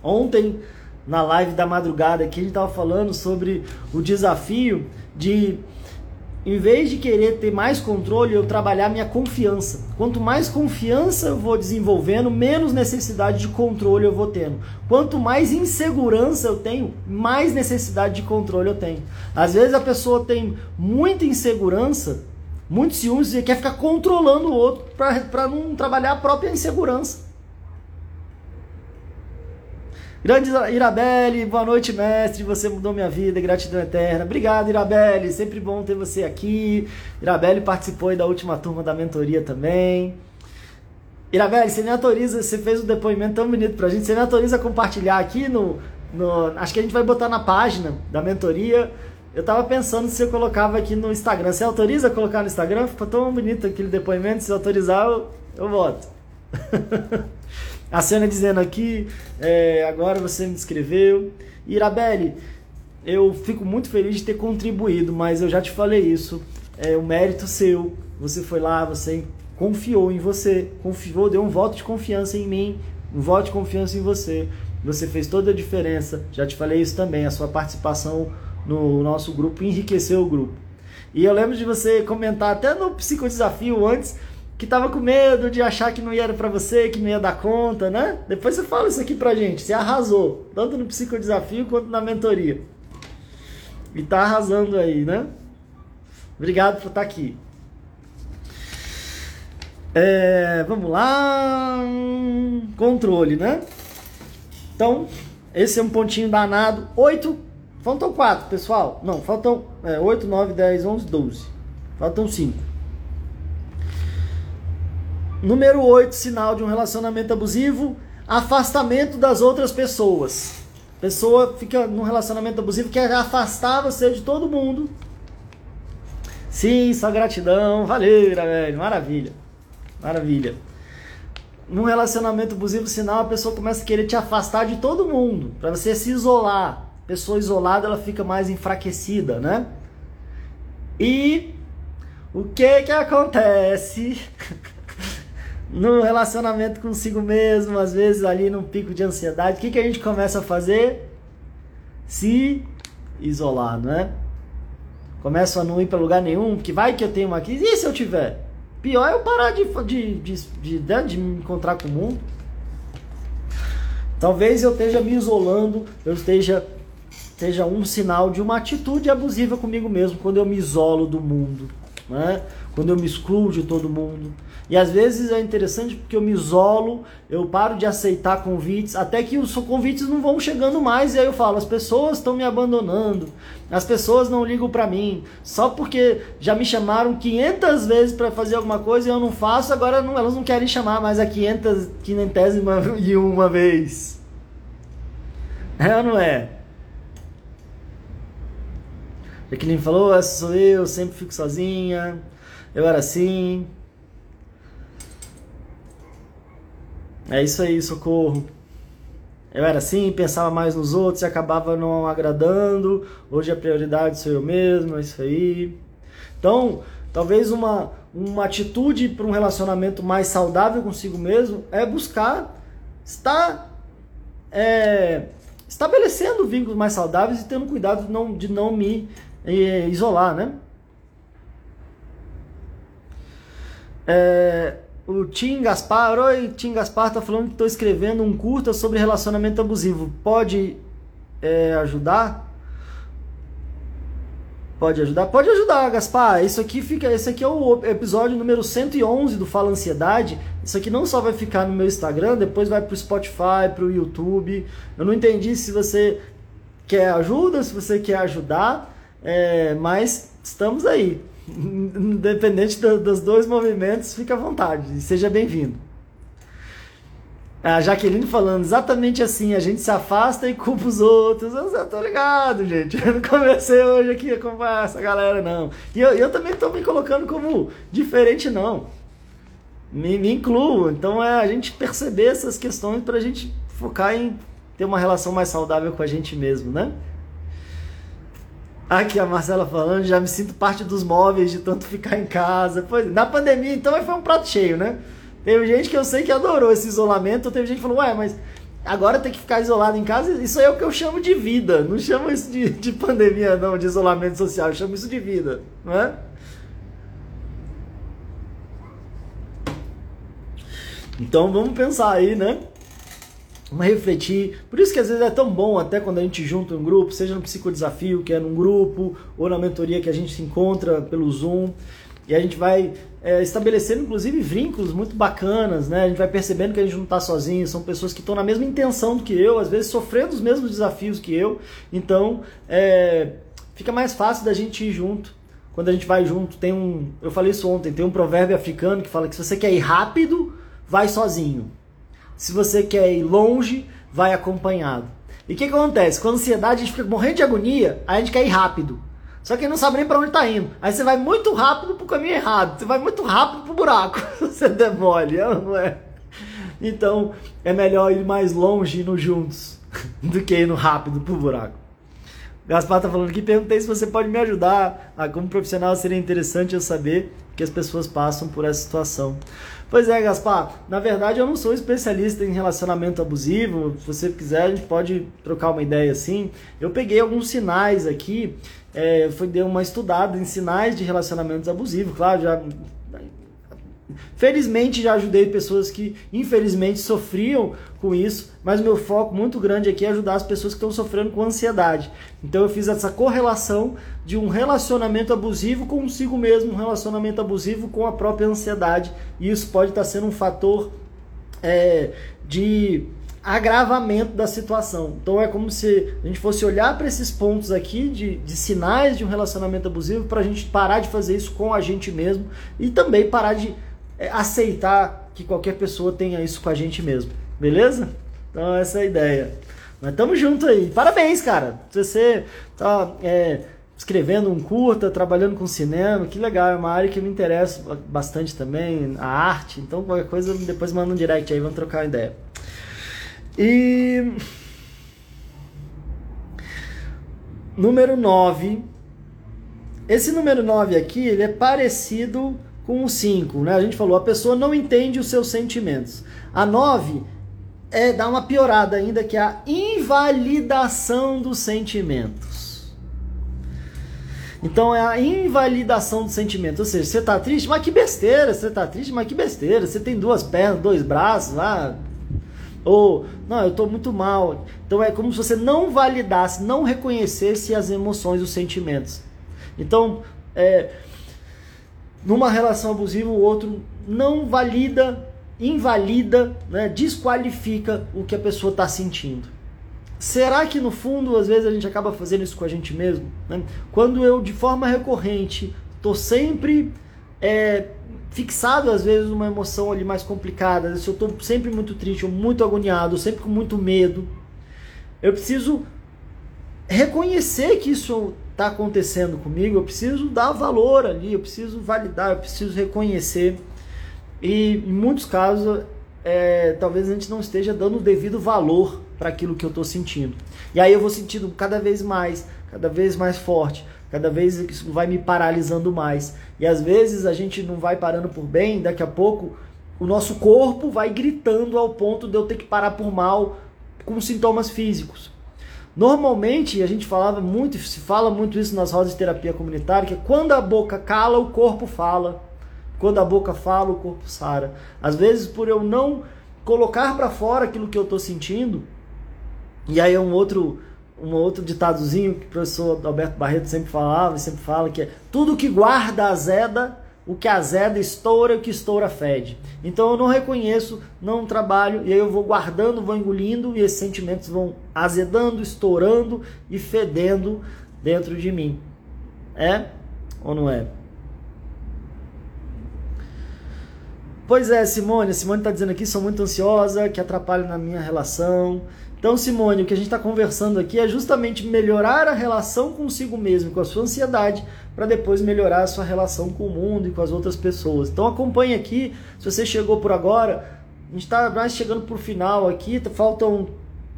Ontem, na live da madrugada aqui, a gente estava falando sobre o desafio de, em vez de querer ter mais controle, eu trabalhar minha confiança. Quanto mais confiança eu vou desenvolvendo, menos necessidade de controle eu vou tendo. Quanto mais insegurança eu tenho, mais necessidade de controle eu tenho. Às vezes a pessoa tem muita insegurança muito ciúmes e quer ficar controlando o outro para não trabalhar a própria insegurança. Grande Irabelle, boa noite, mestre. Você mudou minha vida, gratidão eterna. Obrigado, Irabelle. Sempre bom ter você aqui. Irabelle participou da última turma da mentoria também. Irabelle, você me autoriza, você fez um depoimento tão bonito pra gente. Você me autoriza a compartilhar aqui no, no. Acho que a gente vai botar na página da mentoria eu tava pensando se eu colocava aqui no Instagram. Você autoriza a colocar no Instagram? Ficou tão bonito aquele depoimento. Se autorizar, eu, eu voto. [laughs] a cena dizendo aqui, é, agora você me descreveu. Irabelle, eu fico muito feliz de ter contribuído, mas eu já te falei isso. É o mérito seu. Você foi lá, você confiou em você, confiou, deu um voto de confiança em mim, um voto de confiança em você. Você fez toda a diferença. Já te falei isso também. A sua participação no nosso grupo, enriquecer o grupo. E eu lembro de você comentar até no psicodesafio antes que tava com medo de achar que não ia para você, que não ia dar conta, né? Depois você fala isso aqui pra gente. Você arrasou, tanto no psicodesafio quanto na mentoria. E tá arrasando aí, né? Obrigado por estar tá aqui. É, vamos lá. Controle, né? Então, esse é um pontinho danado. 8. Faltam 4, pessoal. Não, faltam é, 8, 9, 10, 11, 12. Faltam 5. Número 8, sinal de um relacionamento abusivo: afastamento das outras pessoas. Pessoa fica num relacionamento abusivo que quer afastar você de todo mundo. Sim, só gratidão. Valeu, velho. Maravilha. Maravilha. Num relacionamento abusivo, sinal, a pessoa começa a querer te afastar de todo mundo, para você se isolar. Pessoa isolada, ela fica mais enfraquecida, né? E o que que acontece [laughs] no relacionamento consigo mesmo, às vezes ali num pico de ansiedade? O que que a gente começa a fazer? Se isolar, né? Começa a não ir para lugar nenhum, que vai que eu tenho uma crise. E se eu tiver? Pior é eu parar de, de, de, de, né, de me encontrar com o mundo. Talvez eu esteja me isolando, eu esteja seja um sinal de uma atitude abusiva comigo mesmo quando eu me isolo do mundo, né? quando eu me excluo de todo mundo. E às vezes é interessante porque eu me isolo, eu paro de aceitar convites, até que os convites não vão chegando mais, e aí eu falo: as pessoas estão me abandonando, as pessoas não ligam para mim, só porque já me chamaram 500 vezes para fazer alguma coisa e eu não faço, agora não, elas não querem chamar mais a 500, 500 e uma vez. É ou não é? Jaqueline falou: essa sou eu, sempre fico sozinha, eu era assim. É isso aí, socorro. Eu era assim, pensava mais nos outros e acabava não agradando. Hoje a prioridade sou eu mesmo, é isso aí. Então, talvez uma, uma atitude para um relacionamento mais saudável consigo mesmo é buscar estar é, estabelecendo vínculos mais saudáveis e tendo cuidado de não, de não me é, isolar, né? É, o Tim Gaspar, oi, Tim Gaspar tá falando que estou escrevendo um curta sobre relacionamento abusivo. Pode é, ajudar? Pode ajudar? Pode ajudar, Gaspar. Isso aqui fica, esse aqui é o episódio número 111 do Fala Ansiedade. Isso aqui não só vai ficar no meu Instagram, depois vai pro Spotify, pro YouTube. Eu não entendi se você quer ajuda, se você quer ajudar, é, mas estamos aí. Independente do, dos dois movimentos, fica à vontade. Seja bem-vindo. A Jaqueline falando exatamente assim, a gente se afasta e culpa os outros. Eu, eu tô ligado, gente. Eu não comecei hoje aqui a acompanhar essa galera, não. E eu, eu também tô me colocando como diferente, não. Me, me incluo. Então é a gente perceber essas questões para a gente focar em ter uma relação mais saudável com a gente mesmo, né? Aqui a Marcela falando, já me sinto parte dos móveis de tanto ficar em casa. Pois, na pandemia, então, foi um prato cheio, né? Teve gente que eu sei que adorou esse isolamento, teve gente que falou, ué, mas agora tem que ficar isolado em casa, isso é o que eu chamo de vida. Não chamo isso de, de pandemia, não, de isolamento social, eu chamo isso de vida, não é? Então vamos pensar aí, né? Vamos refletir. Por isso que às vezes é tão bom até quando a gente junta um grupo, seja no psicodesafio, que é num grupo, ou na mentoria que a gente se encontra pelo Zoom. E a gente vai é, estabelecendo, inclusive, vínculos muito bacanas, né? A gente vai percebendo que a gente não está sozinho, são pessoas que estão na mesma intenção do que eu, às vezes sofrendo os mesmos desafios que eu. Então, é, fica mais fácil da gente ir junto. Quando a gente vai junto, tem um. Eu falei isso ontem, tem um provérbio africano que fala que se você quer ir rápido, vai sozinho. Se você quer ir longe, vai acompanhado. E o que, que acontece? Com a ansiedade, a gente fica morrendo de agonia, aí a gente quer ir rápido. Só que não sabe nem para onde está indo. Aí você vai muito rápido pro caminho errado. Você vai muito rápido pro buraco. [laughs] você demole, é não é? Então, é melhor ir mais longe indo juntos [laughs] do que indo rápido pro buraco. Gaspar tá falando aqui, perguntei se você pode me ajudar. Ah, como profissional seria interessante eu saber que as pessoas passam por essa situação. Pois é, Gaspar, na verdade eu não sou especialista em relacionamento abusivo. Se você quiser, a gente pode trocar uma ideia assim. Eu peguei alguns sinais aqui, é, foi dei uma estudada em sinais de relacionamentos abusivos. Claro, já Felizmente já ajudei pessoas que infelizmente sofriam com isso, mas meu foco muito grande aqui é ajudar as pessoas que estão sofrendo com ansiedade. Então eu fiz essa correlação de um relacionamento abusivo consigo mesmo, um relacionamento abusivo com a própria ansiedade. E isso pode estar sendo um fator é, de agravamento da situação. Então é como se a gente fosse olhar para esses pontos aqui de, de sinais de um relacionamento abusivo para a gente parar de fazer isso com a gente mesmo e também parar de aceitar que qualquer pessoa tenha isso com a gente mesmo. Beleza? Então essa é a ideia. Mas tamo junto aí. Parabéns, cara. Você tá é, escrevendo um curta, trabalhando com cinema, que legal. É uma área que me interessa bastante também, a arte. Então qualquer coisa depois manda um direct aí, vamos trocar uma ideia. E número 9. Esse número 9 aqui, ele é parecido com o 5, né? A gente falou, a pessoa não entende os seus sentimentos. A 9 é dar uma piorada ainda, que é a invalidação dos sentimentos. Então é a invalidação dos sentimentos. Ou seja, você tá triste, mas que besteira, você tá triste, mas que besteira. Você tem duas pernas, dois braços, ah, ou não, eu tô muito mal. Então é como se você não validasse, não reconhecesse as emoções, os sentimentos. Então, é, numa relação abusiva, o outro não valida, invalida, né, desqualifica o que a pessoa está sentindo. Será que no fundo, às vezes, a gente acaba fazendo isso com a gente mesmo? Né? Quando eu, de forma recorrente, estou sempre é, fixado, às vezes, numa emoção ali mais complicada, se eu estou sempre muito triste, ou muito agoniado, sempre com muito medo, eu preciso reconhecer que isso está acontecendo comigo, eu preciso dar valor ali, eu preciso validar, eu preciso reconhecer. E em muitos casos, é, talvez a gente não esteja dando o devido valor para aquilo que eu estou sentindo. E aí eu vou sentindo cada vez mais, cada vez mais forte, cada vez isso vai me paralisando mais. E às vezes a gente não vai parando por bem, daqui a pouco o nosso corpo vai gritando ao ponto de eu ter que parar por mal com sintomas físicos. Normalmente, a gente falava muito, se fala muito isso nas rodas de terapia comunitária, que quando a boca cala, o corpo fala. Quando a boca fala, o corpo sara. Às vezes, por eu não colocar para fora aquilo que eu estou sentindo, e aí é um outro, um outro ditadozinho que o professor Alberto Barreto sempre falava, sempre fala, que é tudo que guarda azeda, o que azeda estoura, o que estoura fede. Então eu não reconheço, não trabalho, e aí eu vou guardando, vou engolindo, e esses sentimentos vão azedando, estourando e fedendo dentro de mim. É ou não é? Pois é, Simone. A Simone está dizendo aqui: sou muito ansiosa, que atrapalha na minha relação. Então, Simone, o que a gente está conversando aqui é justamente melhorar a relação consigo mesmo, com a sua ansiedade, para depois melhorar a sua relação com o mundo e com as outras pessoas. Então, acompanhe aqui. Se você chegou por agora, a gente está mais chegando para o final aqui. Faltam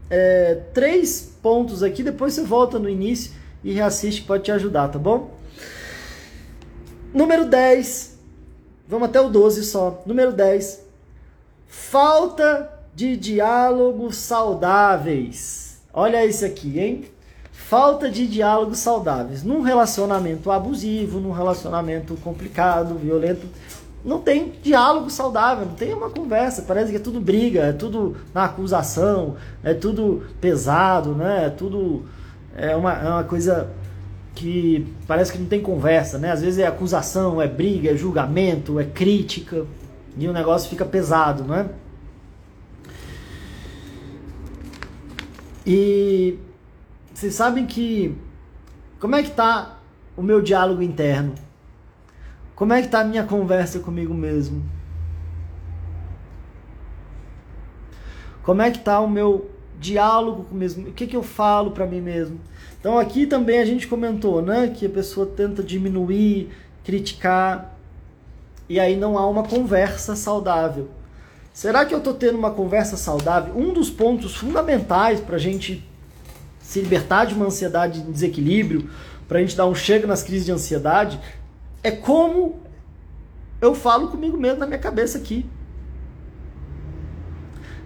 é, três pontos aqui. Depois você volta no início e reassiste, pode te ajudar, tá bom? Número 10. Vamos até o 12 só. Número 10. Falta de diálogos saudáveis. Olha isso aqui, hein? Falta de diálogos saudáveis. Num relacionamento abusivo, num relacionamento complicado, violento, não tem diálogo saudável, não tem uma conversa. Parece que é tudo briga, é tudo na acusação, é tudo pesado, né? É tudo é uma, é uma coisa que parece que não tem conversa, né? Às vezes é acusação, é briga, é julgamento, é crítica e o negócio fica pesado, não E vocês sabem que como é que tá o meu diálogo interno? Como é que tá a minha conversa comigo mesmo? Como é que tá o meu diálogo com mesmo? O que que eu falo para mim mesmo? Então aqui também a gente comentou, né, que a pessoa tenta diminuir, criticar e aí não há uma conversa saudável. Será que eu estou tendo uma conversa saudável? Um dos pontos fundamentais para a gente se libertar de uma ansiedade de desequilíbrio, para a gente dar um chega nas crises de ansiedade, é como eu falo comigo mesmo na minha cabeça aqui.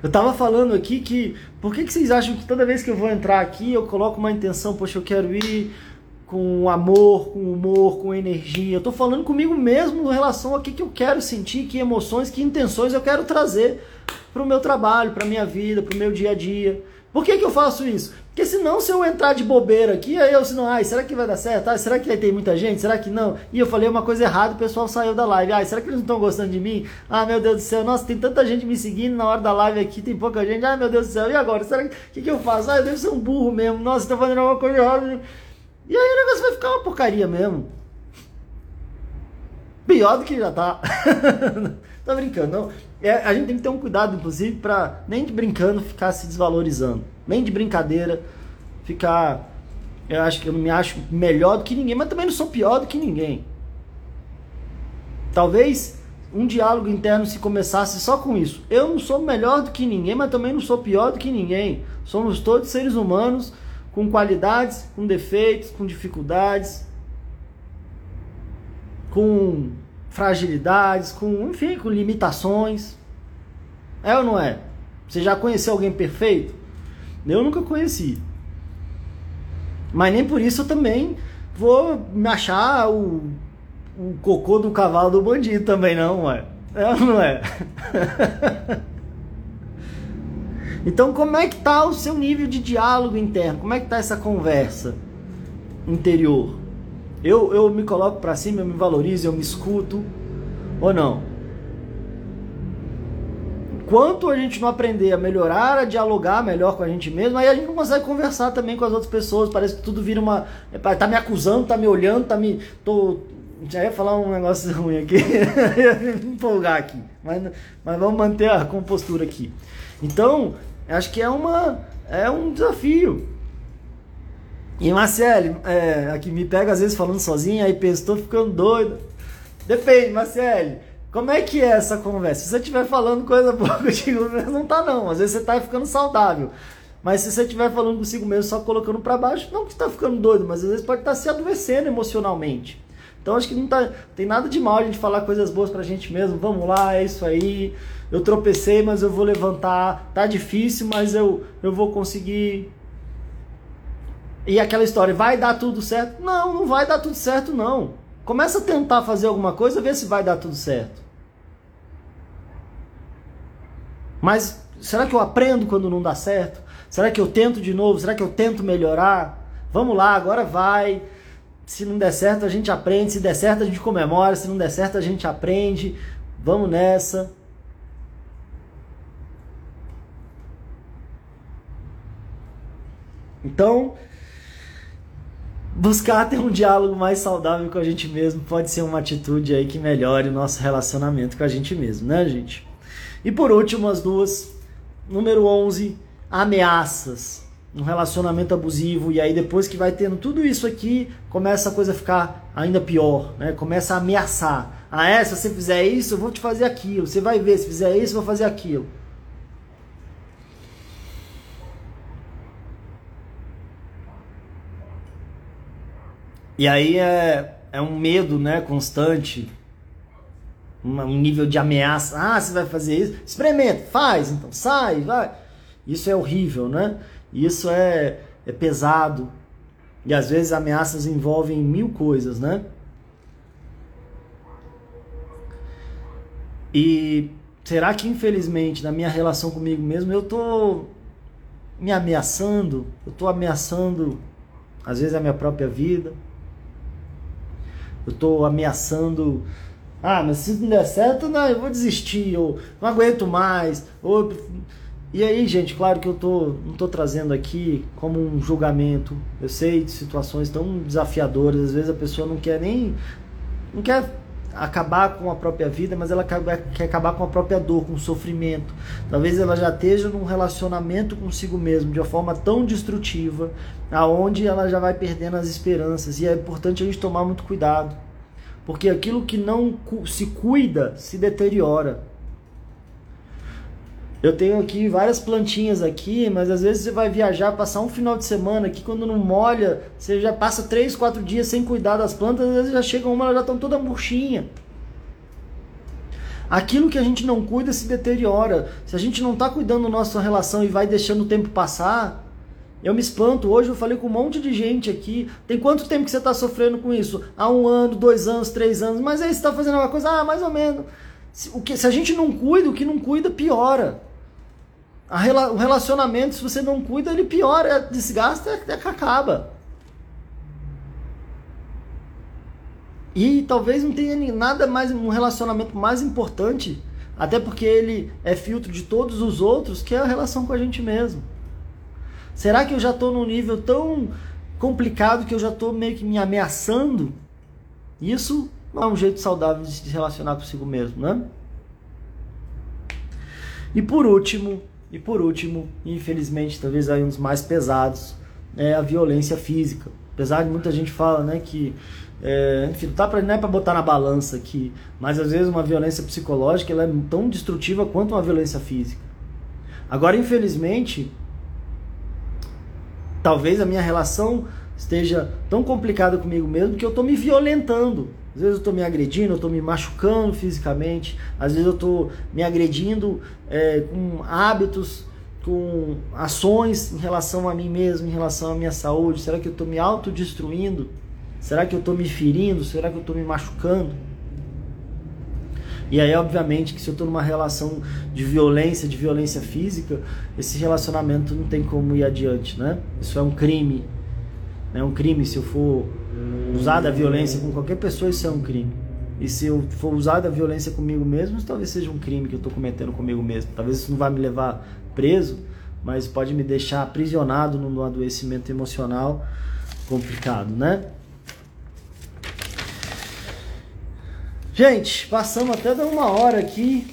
Eu tava falando aqui que por que, que vocês acham que toda vez que eu vou entrar aqui eu coloco uma intenção, poxa, eu quero ir com amor, com humor, com energia. Eu tô falando comigo mesmo em relação a que, que eu quero sentir, que emoções, que intenções eu quero trazer para o meu trabalho, para minha vida, para o meu dia a dia. Por que, que eu faço isso? Porque senão, se eu entrar de bobeira aqui, aí eu, senão, ai, será que vai dar certo? Ai, será que ter muita gente? Será que não? E eu falei uma coisa errada, o pessoal saiu da live. Ai, será que eles não estão gostando de mim? Ah, meu Deus do céu, nossa, tem tanta gente me seguindo na hora da live aqui, tem pouca gente. Ai, meu Deus do céu, e agora? Será que, que, que eu faço? Ai, eu devo ser um burro mesmo. Nossa, estou fazendo alguma coisa errada. E aí o negócio vai ficar uma porcaria mesmo. Pior do que já tá. [laughs] Tô brincando, não. É, a gente tem que ter um cuidado, inclusive, para nem de brincando ficar se desvalorizando. Nem de brincadeira ficar. Eu acho que eu me acho melhor do que ninguém, mas também não sou pior do que ninguém. Talvez um diálogo interno se começasse só com isso. Eu não sou melhor do que ninguém, mas também não sou pior do que ninguém. Somos todos seres humanos com qualidades, com defeitos, com dificuldades, com fragilidades, com, enfim, com limitações. É ou não é? Você já conheceu alguém perfeito? Eu nunca conheci. Mas nem por isso eu também vou me achar o, o cocô do cavalo do bandido também, não, ué. É ou não é? [laughs] então, como é que tá o seu nível de diálogo interno? Como é que tá essa conversa interior? Eu, eu me coloco para cima, eu me valorizo, eu me escuto ou não? Enquanto a gente não aprender a melhorar, a dialogar melhor com a gente mesmo, aí a gente não consegue conversar também com as outras pessoas. Parece que tudo vira uma. Tá me acusando, tá me olhando, tá me. Tô, já ia falar um negócio [laughs] ruim aqui, [laughs] ia me empolgar aqui, mas, mas vamos manter a compostura aqui. Então, acho que é, uma, é um desafio. E Marcele, é, aqui me pega às vezes falando sozinha, aí penso, tô ficando doido. Depende, Marcele. Como é que é essa conversa? Se você estiver falando coisa boa [laughs] contigo mesmo, não tá não. Às vezes você tá ficando saudável. Mas se você estiver falando consigo mesmo, só colocando para baixo, não que você tá ficando doido, mas às vezes pode estar tá se adoecendo emocionalmente. Então acho que não tá, tem nada de mal a gente falar coisas boas pra gente mesmo. Vamos lá, é isso aí. Eu tropecei, mas eu vou levantar. Tá difícil, mas eu, eu vou conseguir. E aquela história, vai dar tudo certo? Não, não vai dar tudo certo não. Começa a tentar fazer alguma coisa, ver se vai dar tudo certo. Mas será que eu aprendo quando não dá certo? Será que eu tento de novo? Será que eu tento melhorar? Vamos lá, agora vai. Se não der certo, a gente aprende. Se der certo, a gente comemora. Se não der certo, a gente aprende. Vamos nessa. Então, buscar ter um diálogo mais saudável com a gente mesmo pode ser uma atitude aí que melhore o nosso relacionamento com a gente mesmo, né, gente? E por último, as duas. Número 11, ameaças. Um relacionamento abusivo. E aí, depois que vai tendo tudo isso aqui, começa a coisa a ficar ainda pior, né? Começa a ameaçar. Ah, é? Se você fizer isso, eu vou te fazer aquilo. Você vai ver, se fizer isso, eu vou fazer aquilo. E aí é, é um medo né, constante, um nível de ameaça. Ah, você vai fazer isso? Experimenta, faz, então sai, vai. Isso é horrível, né? Isso é, é pesado. E às vezes ameaças envolvem mil coisas, né? E será que infelizmente na minha relação comigo mesmo eu tô me ameaçando? Eu tô ameaçando às vezes a minha própria vida eu estou ameaçando. Ah, mas se não der certo, não, eu vou desistir, ou não aguento mais. Ou... E aí, gente, claro que eu tô, não estou trazendo aqui como um julgamento. Eu sei de situações tão desafiadoras, às vezes a pessoa não quer nem. não quer acabar com a própria vida, mas ela quer acabar com a própria dor, com o sofrimento. Talvez ela já esteja num relacionamento consigo mesmo de uma forma tão destrutiva, aonde ela já vai perdendo as esperanças. E é importante a gente tomar muito cuidado, porque aquilo que não se cuida se deteriora. Eu tenho aqui várias plantinhas aqui, mas às vezes você vai viajar, passar um final de semana aqui, quando não molha, você já passa três, quatro dias sem cuidar das plantas, às vezes já chega uma, elas já estão toda murchinha. Aquilo que a gente não cuida se deteriora. Se a gente não está cuidando da nossa relação e vai deixando o tempo passar, eu me espanto. Hoje eu falei com um monte de gente aqui. Tem quanto tempo que você está sofrendo com isso? Há um ano, dois anos, três anos. Mas aí você está fazendo uma coisa, ah, mais ou menos. Se, o que, se a gente não cuida, o que não cuida piora. A, o relacionamento, se você não cuida, ele piora, desgasta, até que acaba. E talvez não tenha nada mais, um relacionamento mais importante, até porque ele é filtro de todos os outros, que é a relação com a gente mesmo. Será que eu já estou num nível tão complicado que eu já estou meio que me ameaçando? Isso não é um jeito saudável de se relacionar consigo mesmo, né? E por último, e por último, infelizmente, talvez aí um dos mais pesados, é a violência física. Apesar de muita gente fala, né, que é, enfim, tá pra, não é para botar na balança aqui, mas às vezes uma violência psicológica ela é tão destrutiva quanto uma violência física. Agora, infelizmente, talvez a minha relação esteja tão complicada comigo mesmo que eu estou me violentando. Às vezes eu estou me agredindo, eu estou me machucando fisicamente, às vezes eu estou me agredindo é, com hábitos, com ações em relação a mim mesmo, em relação à minha saúde. Será que eu estou me autodestruindo? Será que eu estou me ferindo? Será que eu estou me machucando? E aí, obviamente, que se eu estou numa relação de violência, de violência física, esse relacionamento não tem como ir adiante, né? Isso é um crime. É um crime se eu for usar da violência com qualquer pessoa, isso é um crime. E se eu for usar da violência comigo mesmo, talvez seja um crime que eu estou cometendo comigo mesmo. Talvez isso não vá me levar preso, mas pode me deixar aprisionado num adoecimento emocional complicado, né? Gente, passamos até de uma hora aqui.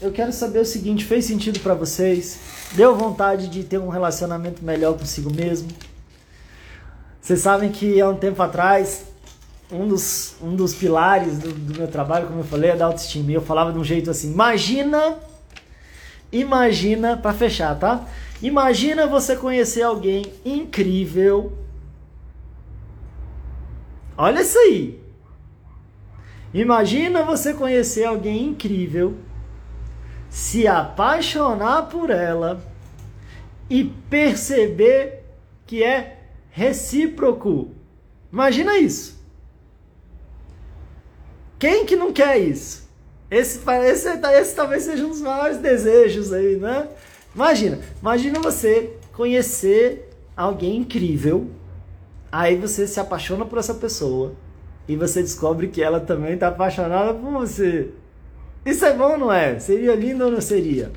Eu quero saber o seguinte: fez sentido para vocês? Deu vontade de ter um relacionamento melhor consigo mesmo? Vocês sabem que há um tempo atrás, um dos, um dos pilares do, do meu trabalho, como eu falei, é da autoestima. E eu falava de um jeito assim: imagina, imagina, para fechar, tá? Imagina você conhecer alguém incrível. Olha isso aí. Imagina você conhecer alguém incrível, se apaixonar por ela e perceber que é recíproco. Imagina isso. Quem que não quer isso? Esse, esse, esse talvez seja um dos maiores desejos aí, né? Imagina, imagina você conhecer alguém incrível, aí você se apaixona por essa pessoa e você descobre que ela também está apaixonada por você. Isso é bom, não é? Seria lindo ou não seria?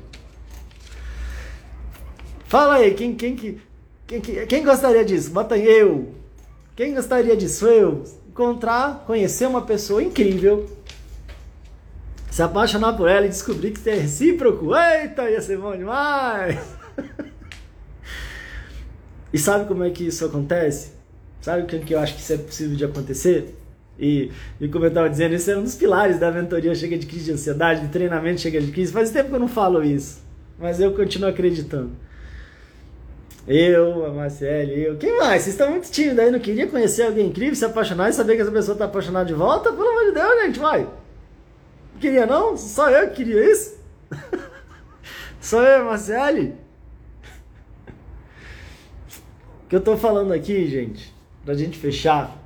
Fala aí, quem, quem, quem, quem, gostaria disso? Bota eu. Quem gostaria disso? Eu. Encontrar, conhecer uma pessoa incrível, se apaixonar por ela e descobrir que é recíproco. Eita, ia ser bom demais! [laughs] e sabe como é que isso acontece? Sabe o que eu acho que isso é possível de acontecer? E, e como eu estava dizendo, isso é um dos pilares da mentoria Chega de Crise de Ansiedade, de treinamento Chega de Crise. Faz tempo que eu não falo isso, mas eu continuo acreditando. Eu, a Marcele, eu. Quem mais? Vocês estão muito tímidos aí, não queria conhecer alguém incrível, se apaixonar e saber que essa pessoa está apaixonada de volta? Pelo amor de Deus, gente, vai! Queria não? Só eu que queria isso? [laughs] Só eu, Marcele? O que eu estou falando aqui, gente, pra gente fechar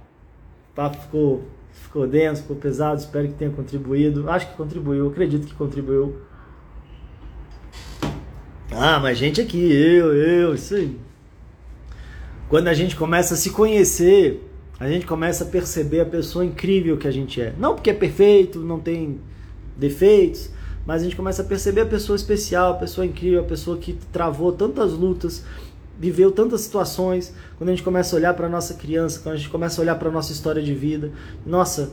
papo ficou, ficou denso, ficou pesado, espero que tenha contribuído. Acho que contribuiu, acredito que contribuiu. Ah, mas gente aqui, eu, eu, isso aí. Quando a gente começa a se conhecer, a gente começa a perceber a pessoa incrível que a gente é. Não porque é perfeito, não tem defeitos, mas a gente começa a perceber a pessoa especial, a pessoa incrível, a pessoa que travou tantas lutas, viveu tantas situações, quando a gente começa a olhar para nossa criança, quando a gente começa a olhar para nossa história de vida, nossa,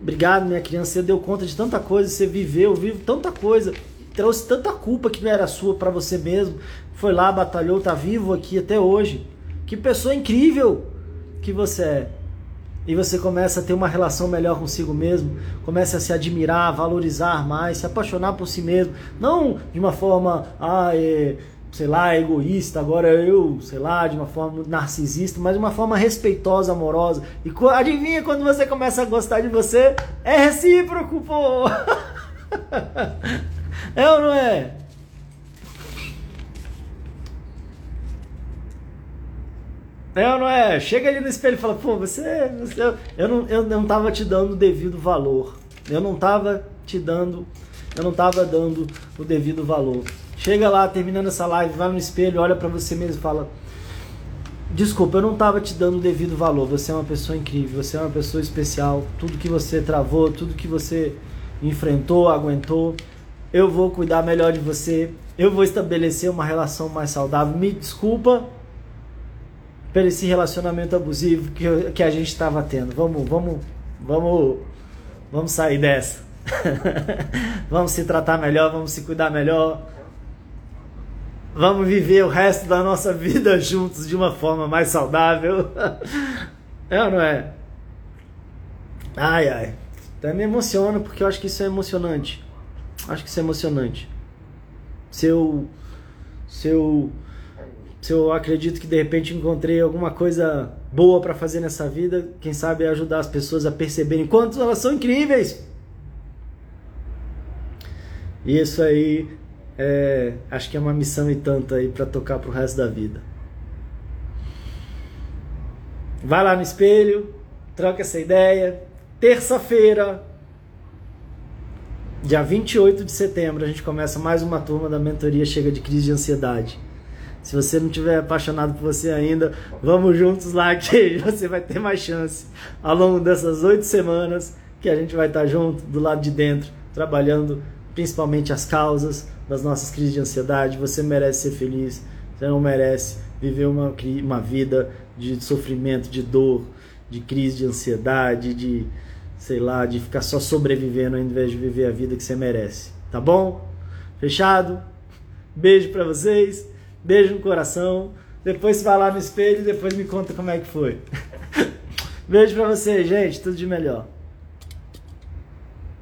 obrigado minha criança, você deu conta de tanta coisa, você viveu, vive tanta coisa, trouxe tanta culpa que não era sua para você mesmo, foi lá, batalhou, tá vivo aqui até hoje. Que pessoa incrível que você é. e você começa a ter uma relação melhor consigo mesmo, começa a se admirar, valorizar mais, se apaixonar por si mesmo, não de uma forma, ah, é, sei lá, egoísta, agora eu, sei lá, de uma forma narcisista, mas de uma forma respeitosa, amorosa. E adivinha quando você começa a gostar de você? É recíproco, pô! [laughs] é ou não é? É ou não é? Chega ali no espelho e fala, pô, você. você eu, não, eu não tava te dando o devido valor. Eu não tava te dando. Eu não tava dando o devido valor. Chega lá, terminando essa live, vai no espelho, olha para você mesmo e fala: Desculpa, eu não tava te dando o devido valor. Você é uma pessoa incrível, você é uma pessoa especial. Tudo que você travou, tudo que você enfrentou, aguentou, eu vou cuidar melhor de você. Eu vou estabelecer uma relação mais saudável. Me desculpa por esse relacionamento abusivo que, que a gente estava tendo. Vamos, vamos, vamos, vamos sair dessa. [laughs] vamos se tratar melhor, vamos se cuidar melhor. Vamos viver o resto da nossa vida [laughs] juntos de uma forma mais saudável. [laughs] É ou não é? Ai, ai. Até me emociona porque eu acho que isso é emocionante. Acho que isso é emocionante. Se eu. Se eu se eu acredito que de repente encontrei alguma coisa boa para fazer nessa vida, quem sabe ajudar as pessoas a perceberem quanto elas são incríveis. E isso aí é, acho que é uma missão e tanto aí para tocar pro resto da vida. Vai lá no espelho, troca essa ideia. Terça-feira, dia 28 de setembro, a gente começa mais uma turma da mentoria Chega de Crise de Ansiedade. Se você não tiver apaixonado por você ainda, vamos juntos lá que [laughs] você vai ter mais chance ao longo dessas oito semanas que a gente vai estar junto do lado de dentro, trabalhando principalmente as causas das nossas crises de ansiedade. Você merece ser feliz, você não merece viver uma, uma vida de sofrimento, de dor, de crise de ansiedade, de sei lá, de ficar só sobrevivendo ao invés de viver a vida que você merece. Tá bom? Fechado? Beijo para vocês. Beijo no coração. Depois vai lá no espelho e depois me conta como é que foi. [laughs] Beijo pra vocês, gente. Tudo de melhor.